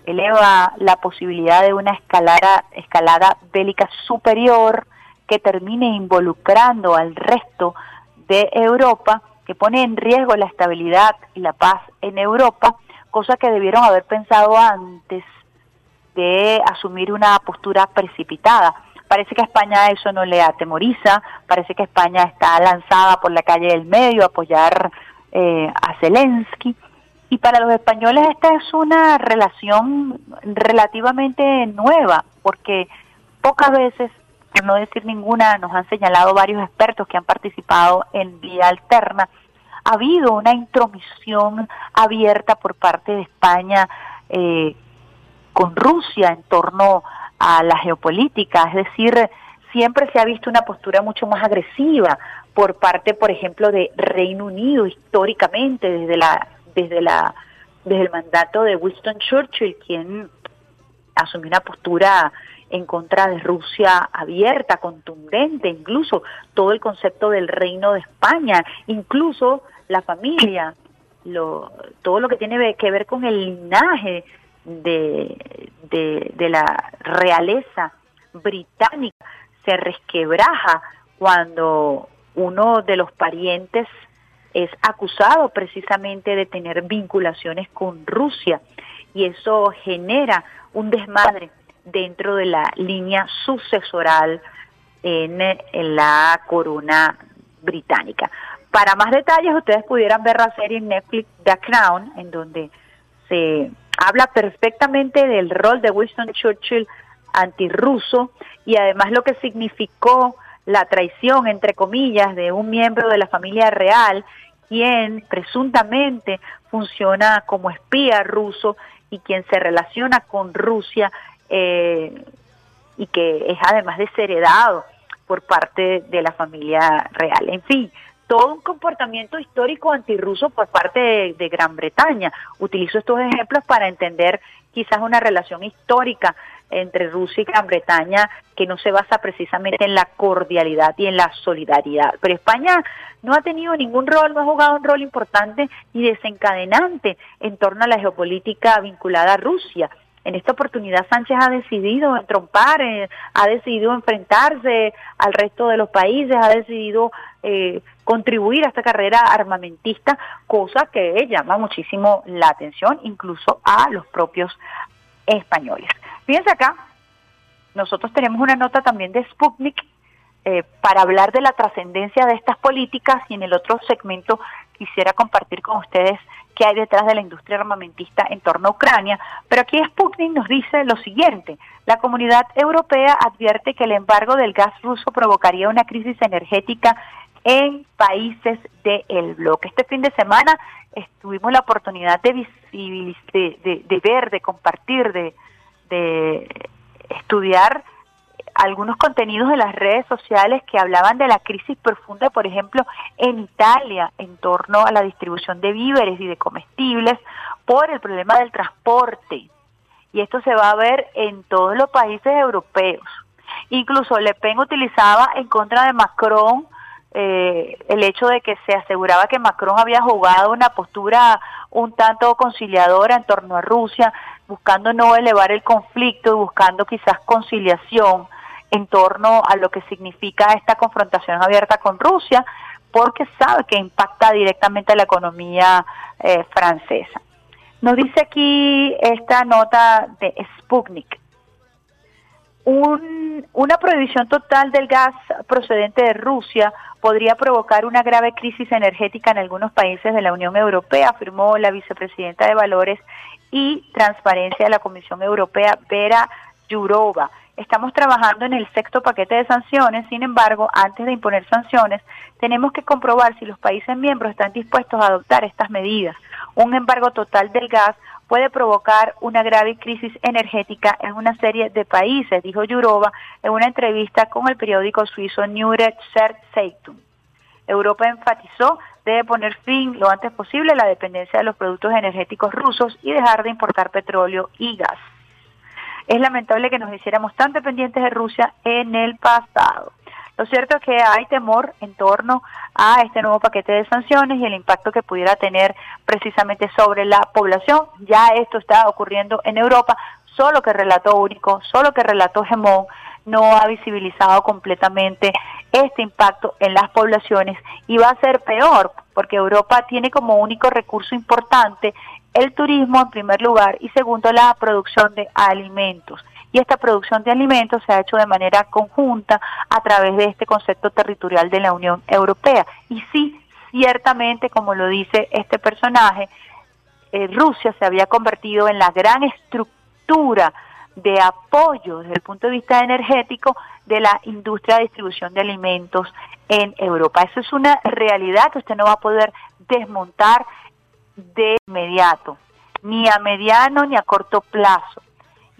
eleva la posibilidad de una escalada, escalada bélica superior que termine involucrando al resto de Europa, que pone en riesgo la estabilidad y la paz en Europa, cosa que debieron haber pensado antes de asumir una postura precipitada. Parece que a España eso no le atemoriza, parece que España está lanzada por la calle del medio a apoyar eh, a Zelensky. Y para los españoles esta es una relación relativamente nueva, porque pocas veces, por no decir ninguna, nos han señalado varios expertos que han participado en vía alterna, ha habido una intromisión abierta por parte de España eh, con Rusia en torno a la geopolítica, es decir, siempre se ha visto una postura mucho más agresiva por parte, por ejemplo, de Reino Unido históricamente desde la desde la desde el mandato de Winston Churchill, quien asumió una postura en contra de Rusia abierta, contundente, incluso todo el concepto del reino de España, incluso la familia, lo, todo lo que tiene que ver con el linaje de, de, de la realeza británica se resquebraja cuando uno de los parientes es acusado precisamente de tener vinculaciones con Rusia y eso genera un desmadre dentro de la línea sucesoral en, en la corona británica. Para más detalles, ustedes pudieran ver la serie en Netflix The Crown, en donde se habla perfectamente del rol de Winston Churchill antirruso y además lo que significó la traición, entre comillas, de un miembro de la familia real, quien presuntamente funciona como espía ruso y quien se relaciona con Rusia eh, y que es además desheredado por parte de la familia real. En fin, todo un comportamiento histórico antirruso por parte de, de, Gran Bretaña. Utilizo estos ejemplos para entender quizás una relación histórica entre Rusia y Gran Bretaña que no se basa precisamente en la cordialidad y en la solidaridad. Pero España no ha tenido ningún rol, no ha jugado un rol importante y desencadenante en torno a la geopolítica vinculada a Rusia. En esta oportunidad Sánchez ha decidido entrompar, eh, ha decidido enfrentarse al resto de los países, ha decidido eh, contribuir a esta carrera armamentista, cosa que llama muchísimo la atención incluso a los propios españoles. Fíjense acá, nosotros tenemos una nota también de Sputnik eh, para hablar de la trascendencia de estas políticas y en el otro segmento quisiera compartir con ustedes qué hay detrás de la industria armamentista en torno a Ucrania. Pero aquí Sputnik nos dice lo siguiente, la comunidad europea advierte que el embargo del gas ruso provocaría una crisis energética en países del bloque. Este fin de semana tuvimos la oportunidad de, de, de, de ver, de compartir, de, de estudiar algunos contenidos de las redes sociales que hablaban de la crisis profunda, por ejemplo, en Italia, en torno a la distribución de víveres y de comestibles por el problema del transporte. Y esto se va a ver en todos los países europeos. Incluso Le Pen utilizaba en contra de Macron eh, el hecho de que se aseguraba que Macron había jugado una postura un tanto conciliadora en torno a Rusia, buscando no elevar el conflicto y buscando quizás conciliación en torno a lo que significa esta confrontación abierta con Rusia, porque sabe que impacta directamente a la economía eh, francesa. Nos dice aquí esta nota de Sputnik. Un- una prohibición total del gas procedente de Rusia podría provocar una grave crisis energética en algunos países de la Unión Europea, afirmó la vicepresidenta de Valores y Transparencia de la Comisión Europea, Vera Yurova. Estamos trabajando en el sexto paquete de sanciones, sin embargo, antes de imponer sanciones, tenemos que comprobar si los países miembros están dispuestos a adoptar estas medidas. Un embargo total del gas puede provocar una grave crisis energética en una serie de países, dijo Yurova en una entrevista con el periódico suizo Neue Zeitung. Europa enfatizó debe poner fin lo antes posible a la dependencia de los productos energéticos rusos y dejar de importar petróleo y gas. Es lamentable que nos hiciéramos tan dependientes de Rusia en el pasado. Lo cierto es que hay temor en torno a este nuevo paquete de sanciones y el impacto que pudiera tener precisamente sobre la población. Ya esto está ocurriendo en Europa, solo que Relato Único, solo que Relato Gemón no ha visibilizado completamente este impacto en las poblaciones y va a ser peor porque Europa tiene como único recurso importante el turismo en primer lugar y segundo la producción de alimentos. Y esta producción de alimentos se ha hecho de manera conjunta a través de este concepto territorial de la Unión Europea. Y sí, ciertamente, como lo dice este personaje, eh, Rusia se había convertido en la gran estructura de apoyo desde el punto de vista energético de la industria de distribución de alimentos en Europa. Eso es una realidad que usted no va a poder desmontar de inmediato, ni a mediano ni a corto plazo.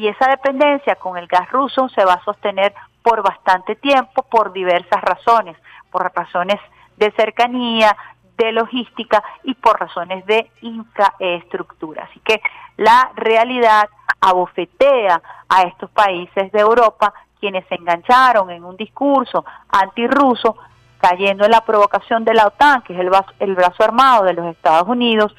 Y esa dependencia con el gas ruso se va a sostener por bastante tiempo por diversas razones, por razones de cercanía, de logística y por razones de infraestructura. Así que la realidad abofetea a estos países de Europa quienes se engancharon en un discurso antirruso, cayendo en la provocación de la OTAN, que es el brazo, el brazo armado de los Estados Unidos,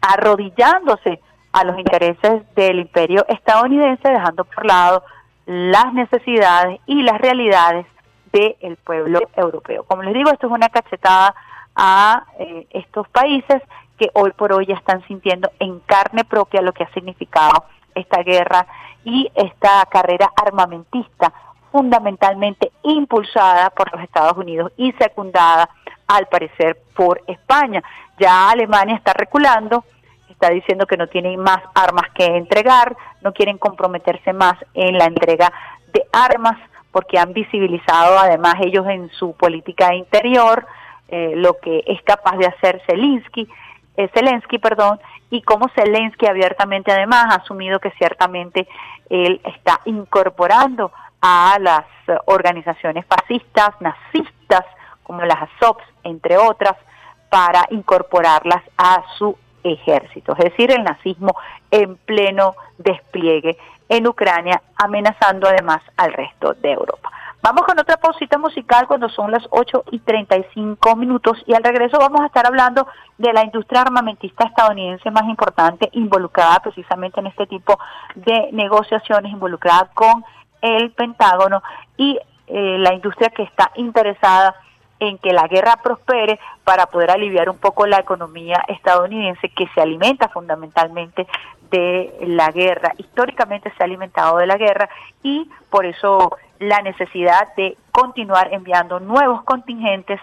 arrodillándose a los intereses del imperio estadounidense, dejando por lado las necesidades y las realidades del pueblo europeo. Como les digo, esto es una cachetada a eh, estos países que hoy por hoy ya están sintiendo en carne propia lo que ha significado esta guerra y esta carrera armamentista fundamentalmente impulsada por los Estados Unidos y secundada al parecer por España. Ya Alemania está reculando, está diciendo que no tienen más armas que entregar, no quieren comprometerse más en la entrega de armas porque han visibilizado además ellos en su política interior eh, lo que es capaz de hacer Zelensky, eh, perdón, y como Zelensky abiertamente además ha asumido que ciertamente él está incorporando a las organizaciones fascistas, nazistas, como las ASOPs, entre otras, para incorporarlas a su ejército, es decir, el nazismo en pleno despliegue en Ucrania, amenazando además al resto de Europa. Vamos con otra pausita musical cuando son las 8 y 35 minutos y al regreso vamos a estar hablando de la industria armamentista estadounidense más importante involucrada precisamente en este tipo de negociaciones, involucrada con el Pentágono y eh, la industria que está interesada en que la guerra prospere para poder aliviar un poco la economía estadounidense que se alimenta fundamentalmente de la guerra, históricamente se ha alimentado de la guerra y por eso la necesidad de continuar enviando nuevos contingentes,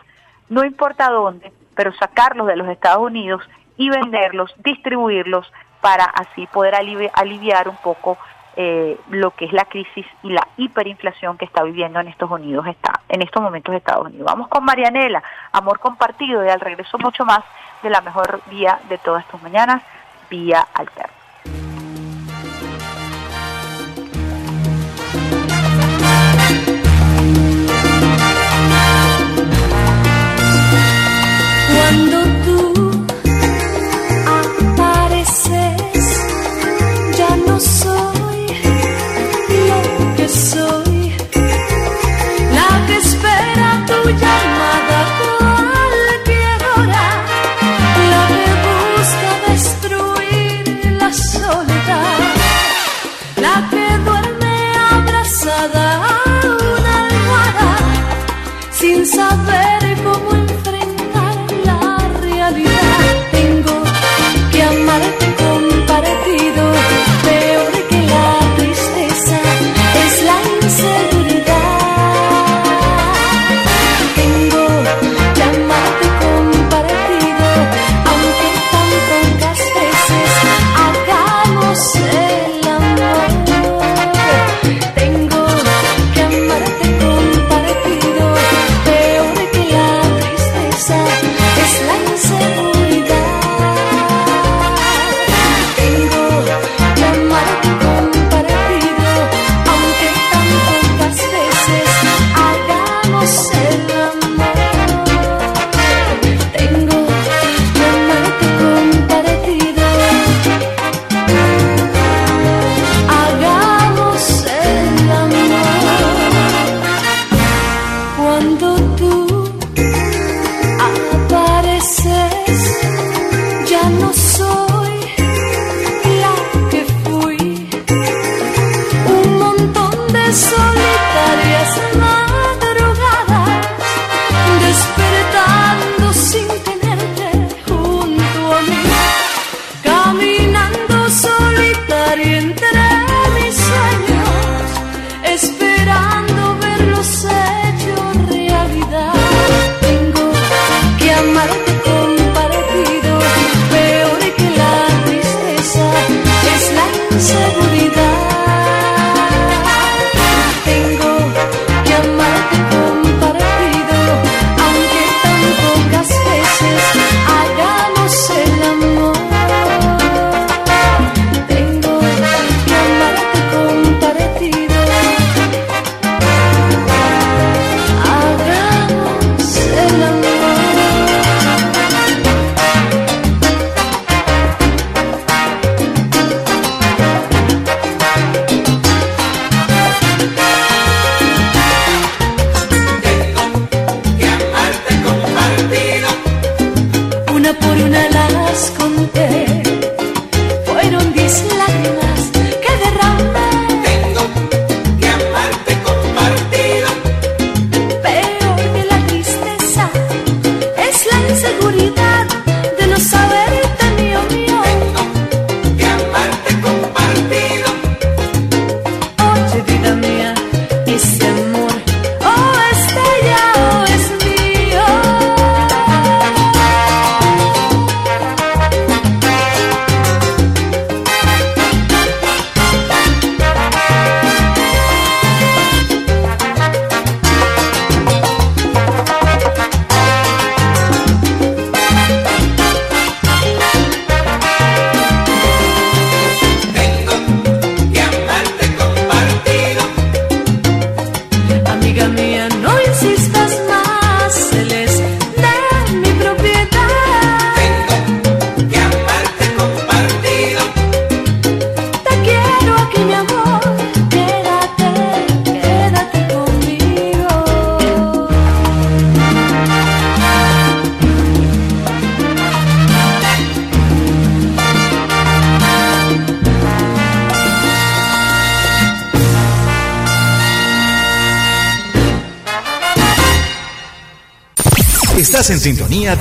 no importa dónde, pero sacarlos de los Estados Unidos y venderlos, distribuirlos para así poder alivi aliviar un poco eh, lo que es la crisis y la hiperinflación que está viviendo en estos Unidos está en estos momentos Estados Unidos. Vamos con Marianela, amor compartido y al regreso mucho más de la mejor vía de todas tus mañanas, vía alterna. No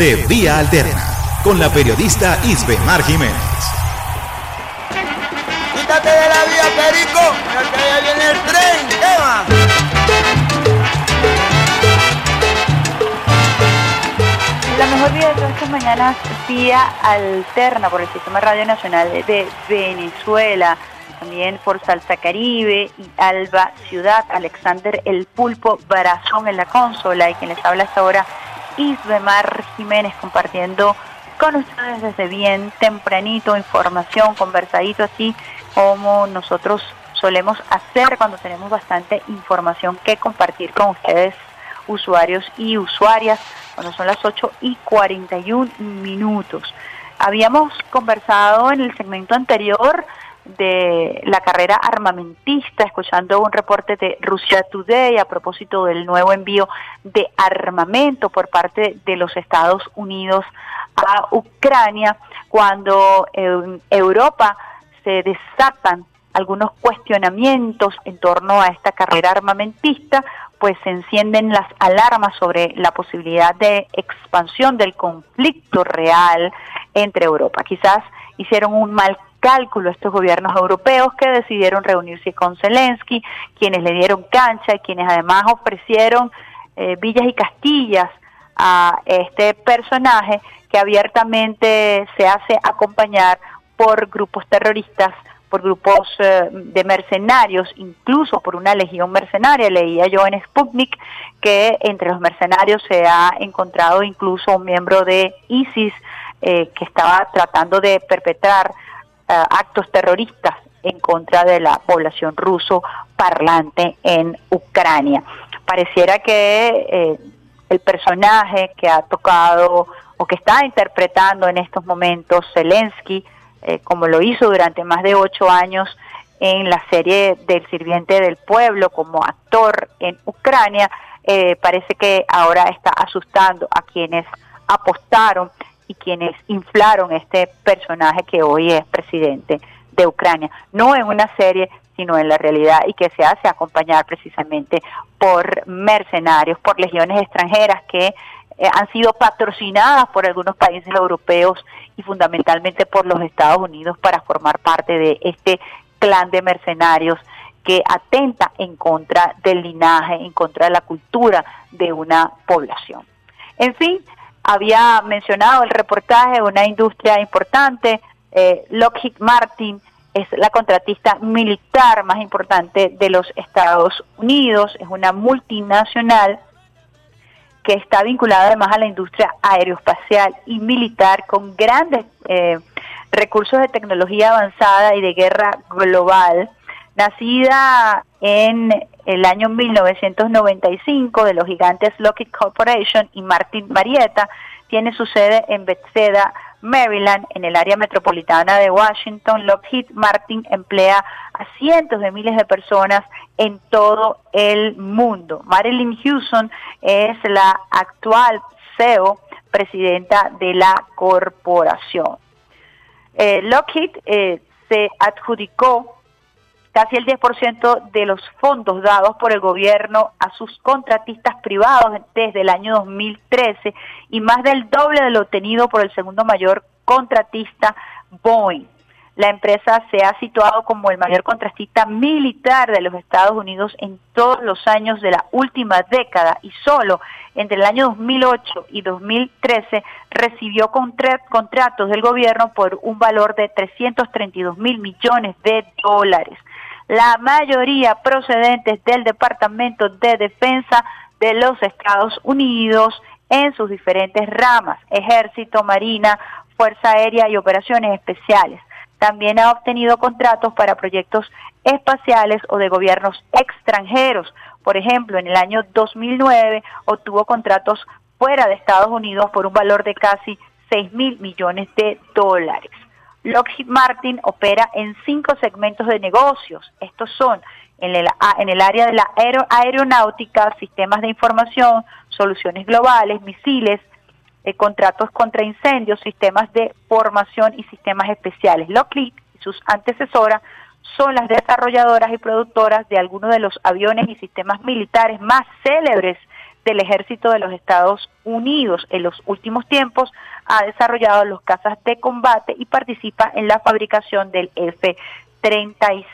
de Vía Alterna con la periodista Isbe Mar Jiménez. Quítate de la vía, Perico, mira que allá viene el tren, ¿qué va? La mejor vida de todas estas mañanas, vía alterna por el Sistema Radio Nacional de Venezuela, también por Salsa Caribe y Alba Ciudad, Alexander El Pulpo Barazón en la consola y quien les habla hasta ahora, Isbemar Jiménez, compartiendo con ustedes desde bien tempranito información, conversadito así como nosotros solemos hacer cuando tenemos bastante información que compartir con ustedes usuarios y usuarias cuando son las 8 y 41 minutos. Habíamos conversado en el segmento anterior de la carrera armamentista, escuchando un reporte de Rusia Today a propósito del nuevo envío de armamento por parte de los Estados Unidos a Ucrania, cuando en Europa se desatan algunos cuestionamientos en torno a esta carrera armamentista, pues se encienden las alarmas sobre la posibilidad de expansión del conflicto real entre Europa. Quizás hicieron un mal cálculo estos gobiernos europeos que decidieron reunirse con Zelensky, quienes le dieron cancha y quienes además ofrecieron eh, villas y castillas a este personaje que abiertamente se hace acompañar por grupos terroristas, por grupos eh, de mercenarios, incluso por una legión mercenaria. Leía yo en Sputnik que entre los mercenarios se ha encontrado incluso un miembro de ISIS eh, que estaba tratando de perpetrar actos terroristas en contra de la población ruso parlante en Ucrania. Pareciera que eh, el personaje que ha tocado o que está interpretando en estos momentos Zelensky, eh, como lo hizo durante más de ocho años en la serie del sirviente del pueblo como actor en Ucrania, eh, parece que ahora está asustando a quienes apostaron y quienes inflaron este personaje que hoy es presidente de Ucrania, no en una serie, sino en la realidad y que se hace acompañar precisamente por mercenarios, por legiones extranjeras que eh, han sido patrocinadas por algunos países europeos y fundamentalmente por los Estados Unidos para formar parte de este clan de mercenarios que atenta en contra del linaje, en contra de la cultura de una población. En fin, había mencionado el reportaje una industria importante, eh, Lockheed Martin es la contratista militar más importante de los Estados Unidos, es una multinacional que está vinculada además a la industria aeroespacial y militar con grandes eh, recursos de tecnología avanzada y de guerra global. Nacida en el año 1995 de los gigantes Lockheed Corporation y Martin Marietta, tiene su sede en Bethesda, Maryland, en el área metropolitana de Washington. Lockheed Martin emplea a cientos de miles de personas en todo el mundo. Marilyn Houston es la actual CEO, presidenta de la corporación. Eh, Lockheed eh, se adjudicó casi el 10% de los fondos dados por el gobierno a sus contratistas privados desde el año 2013 y más del doble de lo obtenido por el segundo mayor contratista Boeing. La empresa se ha situado como el mayor contratista militar de los Estados Unidos en todos los años de la última década y solo entre el año 2008 y 2013 recibió contratos del gobierno por un valor de 332 mil millones de dólares la mayoría procedentes del Departamento de Defensa de los Estados Unidos en sus diferentes ramas, ejército, marina, fuerza aérea y operaciones especiales. También ha obtenido contratos para proyectos espaciales o de gobiernos extranjeros. Por ejemplo, en el año 2009 obtuvo contratos fuera de Estados Unidos por un valor de casi 6 mil millones de dólares. Lockheed Martin opera en cinco segmentos de negocios. Estos son en el, en el área de la aeronáutica, sistemas de información, soluciones globales, misiles, eh, contratos contra incendios, sistemas de formación y sistemas especiales. Lockheed y sus antecesoras son las desarrolladoras y productoras de algunos de los aviones y sistemas militares más célebres del ejército de los Estados Unidos. En los últimos tiempos ha desarrollado los cazas de combate y participa en la fabricación del F-35.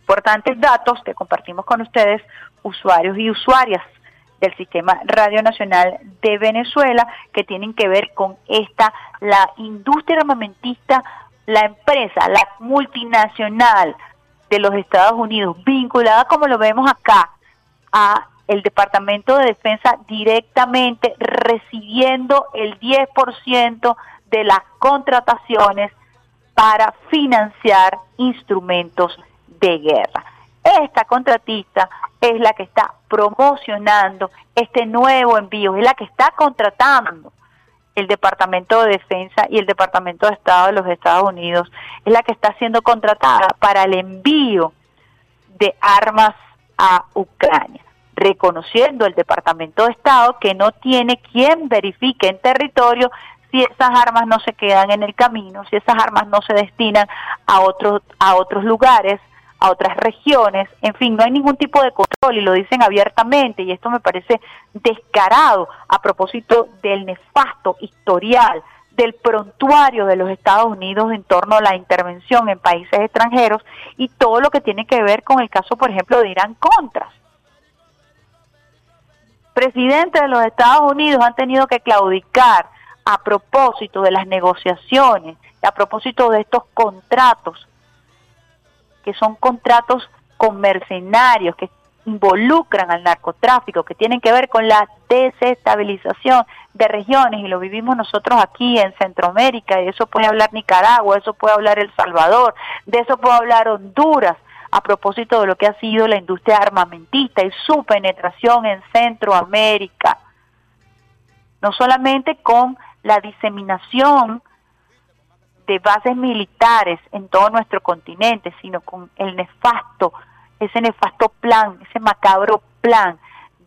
Importantes datos que compartimos con ustedes, usuarios y usuarias del Sistema Radio Nacional de Venezuela, que tienen que ver con esta, la industria armamentista, la empresa, la multinacional de los Estados Unidos, vinculada, como lo vemos acá, a el Departamento de Defensa directamente recibiendo el 10% de las contrataciones para financiar instrumentos de guerra. Esta contratista es la que está promocionando este nuevo envío, es la que está contratando el Departamento de Defensa y el Departamento de Estado de los Estados Unidos, es la que está siendo contratada para el envío de armas a Ucrania reconociendo el Departamento de Estado que no tiene quien verifique en territorio si esas armas no se quedan en el camino, si esas armas no se destinan a otros a otros lugares, a otras regiones, en fin, no hay ningún tipo de control y lo dicen abiertamente y esto me parece descarado a propósito del nefasto historial del prontuario de los Estados Unidos en torno a la intervención en países extranjeros y todo lo que tiene que ver con el caso, por ejemplo, de Irán Contras presidentes de los Estados Unidos han tenido que claudicar a propósito de las negociaciones, a propósito de estos contratos, que son contratos con mercenarios, que involucran al narcotráfico, que tienen que ver con la desestabilización de regiones, y lo vivimos nosotros aquí en Centroamérica, y eso puede hablar Nicaragua, eso puede hablar El Salvador, de eso puede hablar Honduras, a propósito de lo que ha sido la industria armamentista y su penetración en Centroamérica, no solamente con la diseminación de bases militares en todo nuestro continente, sino con el nefasto, ese nefasto plan, ese macabro plan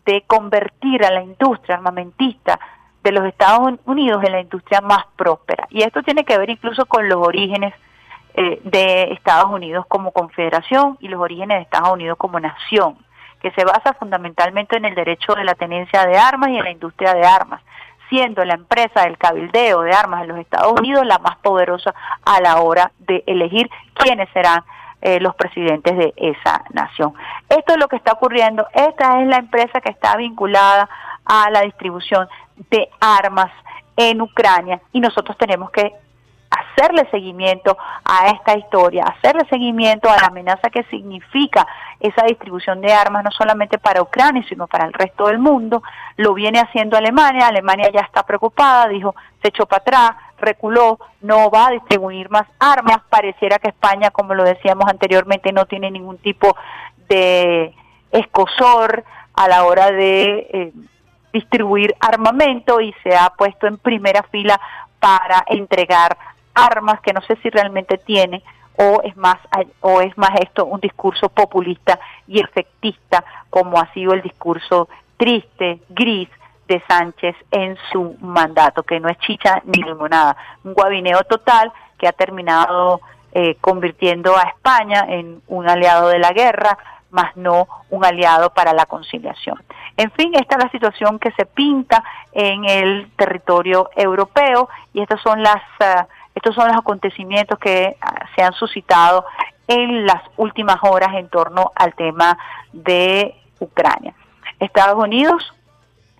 de convertir a la industria armamentista de los Estados Unidos en la industria más próspera. Y esto tiene que ver incluso con los orígenes eh, de Estados Unidos como confederación y los orígenes de Estados Unidos como nación, que se basa fundamentalmente en el derecho de la tenencia de armas y en la industria de armas, siendo la empresa del cabildeo de armas en los Estados Unidos la más poderosa a la hora de elegir quiénes serán eh, los presidentes de esa nación. Esto es lo que está ocurriendo. Esta es la empresa que está vinculada a la distribución de armas en Ucrania y nosotros tenemos que hacerle seguimiento a esta historia, hacerle seguimiento a la amenaza que significa esa distribución de armas no solamente para Ucrania, sino para el resto del mundo. Lo viene haciendo Alemania, Alemania ya está preocupada, dijo, se echó para atrás, reculó, no va a distribuir más armas. Pareciera que España, como lo decíamos anteriormente, no tiene ningún tipo de escosor a la hora de eh, distribuir armamento y se ha puesto en primera fila para entregar armas que no sé si realmente tiene o es más o es más esto un discurso populista y efectista como ha sido el discurso triste, gris de Sánchez en su mandato, que no es chicha ni limonada, un guabineo total que ha terminado eh, convirtiendo a España en un aliado de la guerra, más no un aliado para la conciliación. En fin, esta es la situación que se pinta en el territorio europeo y estas son las uh, estos son los acontecimientos que uh, se han suscitado en las últimas horas en torno al tema de Ucrania. Estados Unidos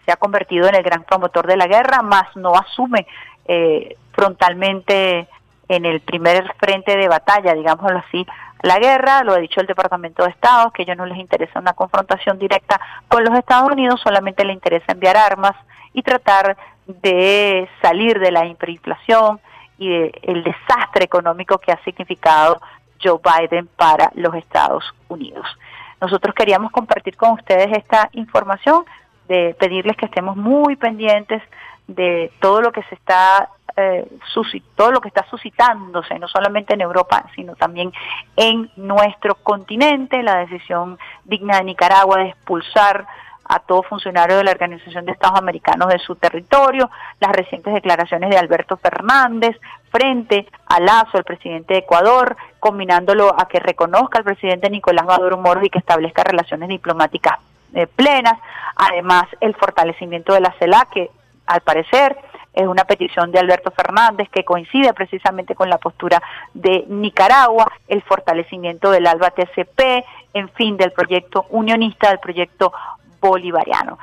se ha convertido en el gran promotor de la guerra, más no asume eh, frontalmente en el primer frente de batalla, digámoslo así, la guerra, lo ha dicho el Departamento de Estado, que a ellos no les interesa una confrontación directa con los Estados Unidos, solamente les interesa enviar armas y tratar de salir de la hiperinflación y del desastre económico que ha significado Joe Biden para los Estados Unidos. Nosotros queríamos compartir con ustedes esta información de pedirles que estemos muy pendientes de todo lo que se está eh, todo lo que está suscitándose no solamente en Europa sino también en nuestro continente la decisión digna de Nicaragua de expulsar a todo funcionario de la Organización de Estados Americanos de su territorio, las recientes declaraciones de Alberto Fernández frente a Lazo, el presidente de Ecuador, combinándolo a que reconozca al presidente Nicolás Maduro Moros y que establezca relaciones diplomáticas eh, plenas, además el fortalecimiento de la CELAC, que al parecer es una petición de Alberto Fernández que coincide precisamente con la postura de Nicaragua, el fortalecimiento del ALBA TCP, en fin, del proyecto unionista, del proyecto bolivariano.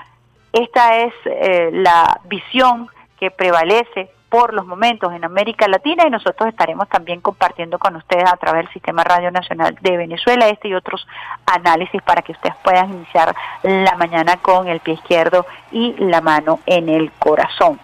Esta es eh, la visión que prevalece por los momentos en América Latina y nosotros estaremos también compartiendo con ustedes a través del Sistema Radio Nacional de Venezuela este y otros análisis para que ustedes puedan iniciar la mañana con el pie izquierdo y la mano en el corazón.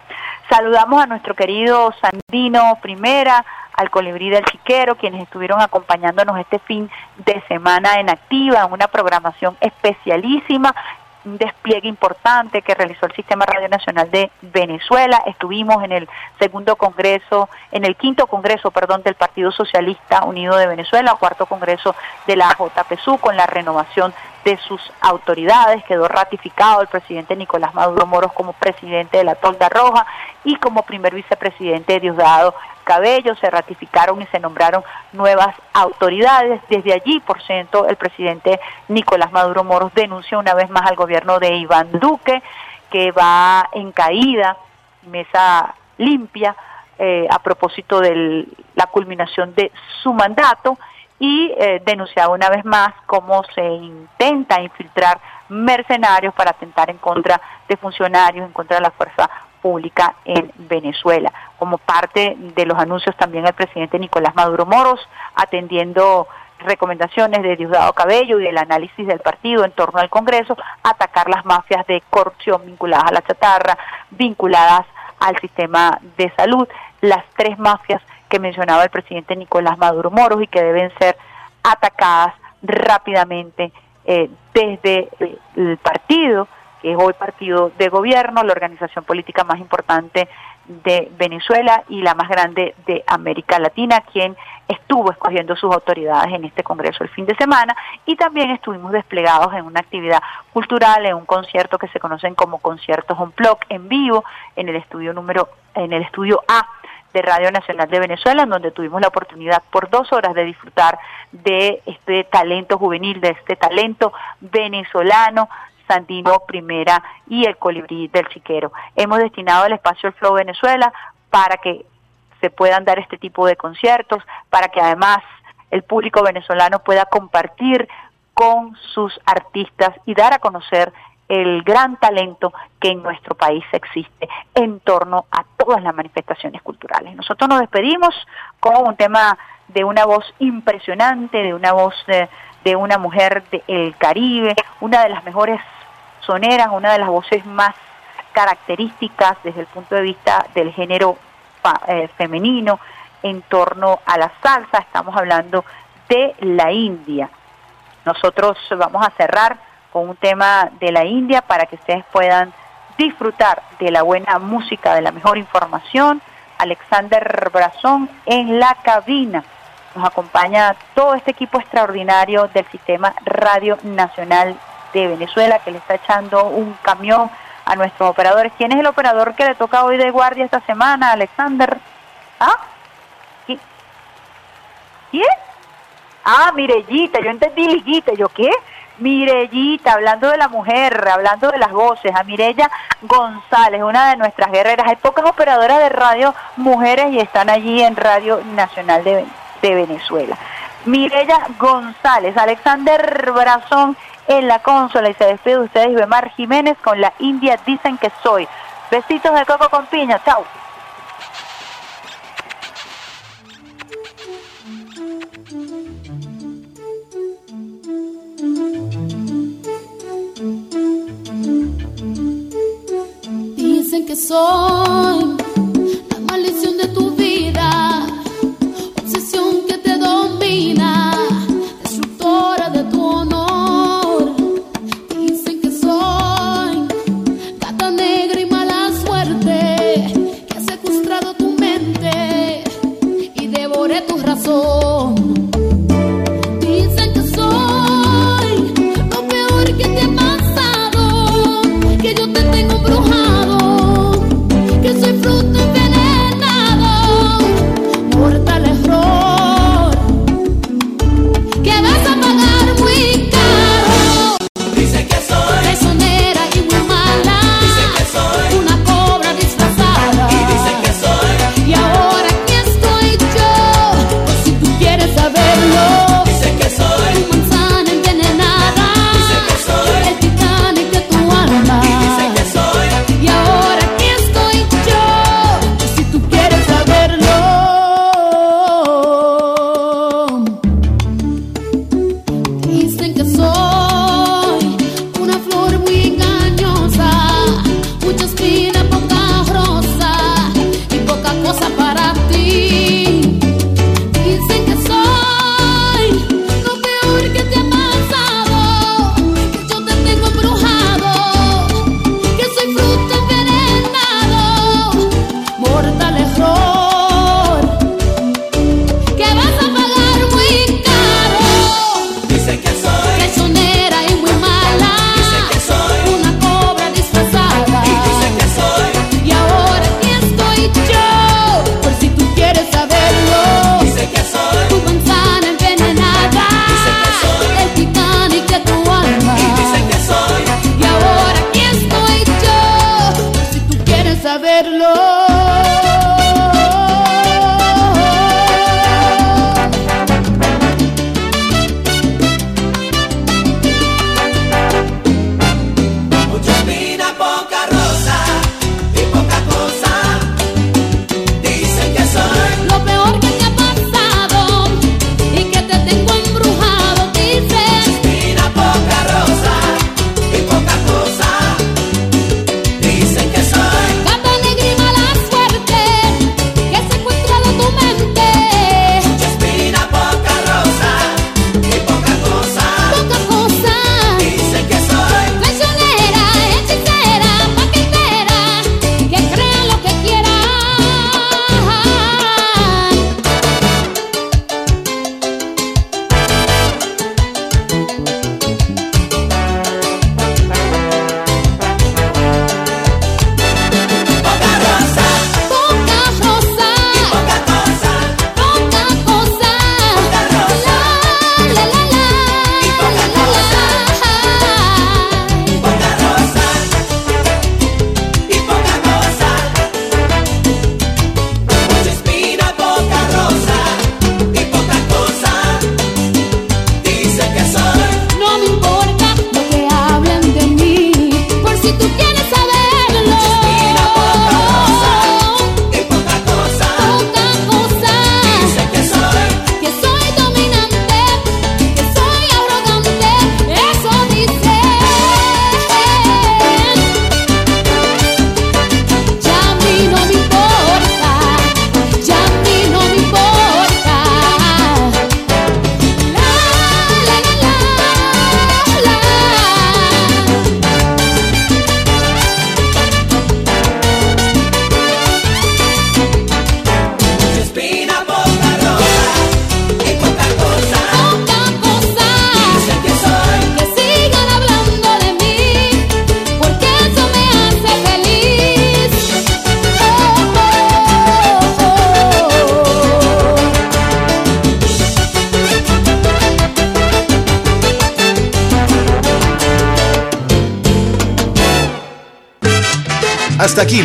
Saludamos a nuestro querido Sandino Primera, al Colibrí del Chiquero, quienes estuvieron acompañándonos este fin de semana en activa, en una programación especialísima un despliegue importante que realizó el Sistema Radio Nacional de Venezuela. Estuvimos en el segundo congreso, en el quinto congreso, perdón, del Partido Socialista Unido de Venezuela, cuarto congreso de la JPSU con la renovación de sus autoridades. Quedó ratificado el presidente Nicolás Maduro Moros como presidente de la Tolda Roja y como primer vicepresidente Diosdado Cabello, se ratificaron y se nombraron nuevas autoridades. Desde allí, por ciento, el presidente Nicolás Maduro Moros denunció una vez más al gobierno de Iván Duque, que va en caída, mesa limpia, eh, a propósito de la culminación de su mandato y eh, denunciaba una vez más cómo se intenta infiltrar mercenarios para atentar en contra de funcionarios, en contra de la fuerza pública en Venezuela. Como parte de los anuncios también el presidente Nicolás Maduro Moros, atendiendo recomendaciones de Diosdado Cabello y del análisis del partido en torno al Congreso, atacar las mafias de corrupción vinculadas a la chatarra, vinculadas al sistema de salud, las tres mafias que mencionaba el presidente Nicolás Maduro Moros y que deben ser atacadas rápidamente eh, desde el partido que es hoy partido de gobierno, la organización política más importante de Venezuela y la más grande de América Latina, quien estuvo escogiendo sus autoridades en este Congreso el fin de semana. Y también estuvimos desplegados en una actividad cultural, en un concierto que se conocen como conciertos on blog en vivo en el estudio número en el estudio A de Radio Nacional de Venezuela, en donde tuvimos la oportunidad por dos horas de disfrutar de este talento juvenil, de este talento venezolano, Sandino Primera y el Colibrí del Chiquero. Hemos destinado el espacio El Flow Venezuela para que se puedan dar este tipo de conciertos, para que además el público venezolano pueda compartir con sus artistas y dar a conocer el gran talento que en nuestro país existe en torno a todas las manifestaciones culturales. Nosotros nos despedimos con un tema de una voz impresionante, de una voz de, una mujer del Caribe, una de las mejores soneras, una de las voces más características desde el punto de vista del género eh, femenino en torno a la salsa. Estamos hablando de la India. Nosotros vamos a cerrar con un tema de la India para que ustedes puedan disfrutar de la buena música, de la mejor información. Alexander Brazón en la cabina. Nos acompaña todo este equipo extraordinario del Sistema Radio Nacional de Venezuela que le está echando un camión a nuestros operadores. ¿Quién es el operador que le toca hoy de guardia esta semana, Alexander? ¿Ah? ¿Qui- ¿Quién? Ah, Mirellita, yo entendí Liguita, ¿yo qué? Mirellita, hablando de la mujer, hablando de las voces, a Mirella González, una de nuestras guerreras. Hay pocas operadoras de radio mujeres y están allí en Radio Nacional de, de Venezuela. Mirella González, Alexander Brazón en la consola y se despide de ustedes Ibemar Jiménez con la India Dicen que soy. Besitos de coco con piña, chao. Dicen que soy la maldición de tu vida, obsesión que te domina, destructora de tu honor. Dicen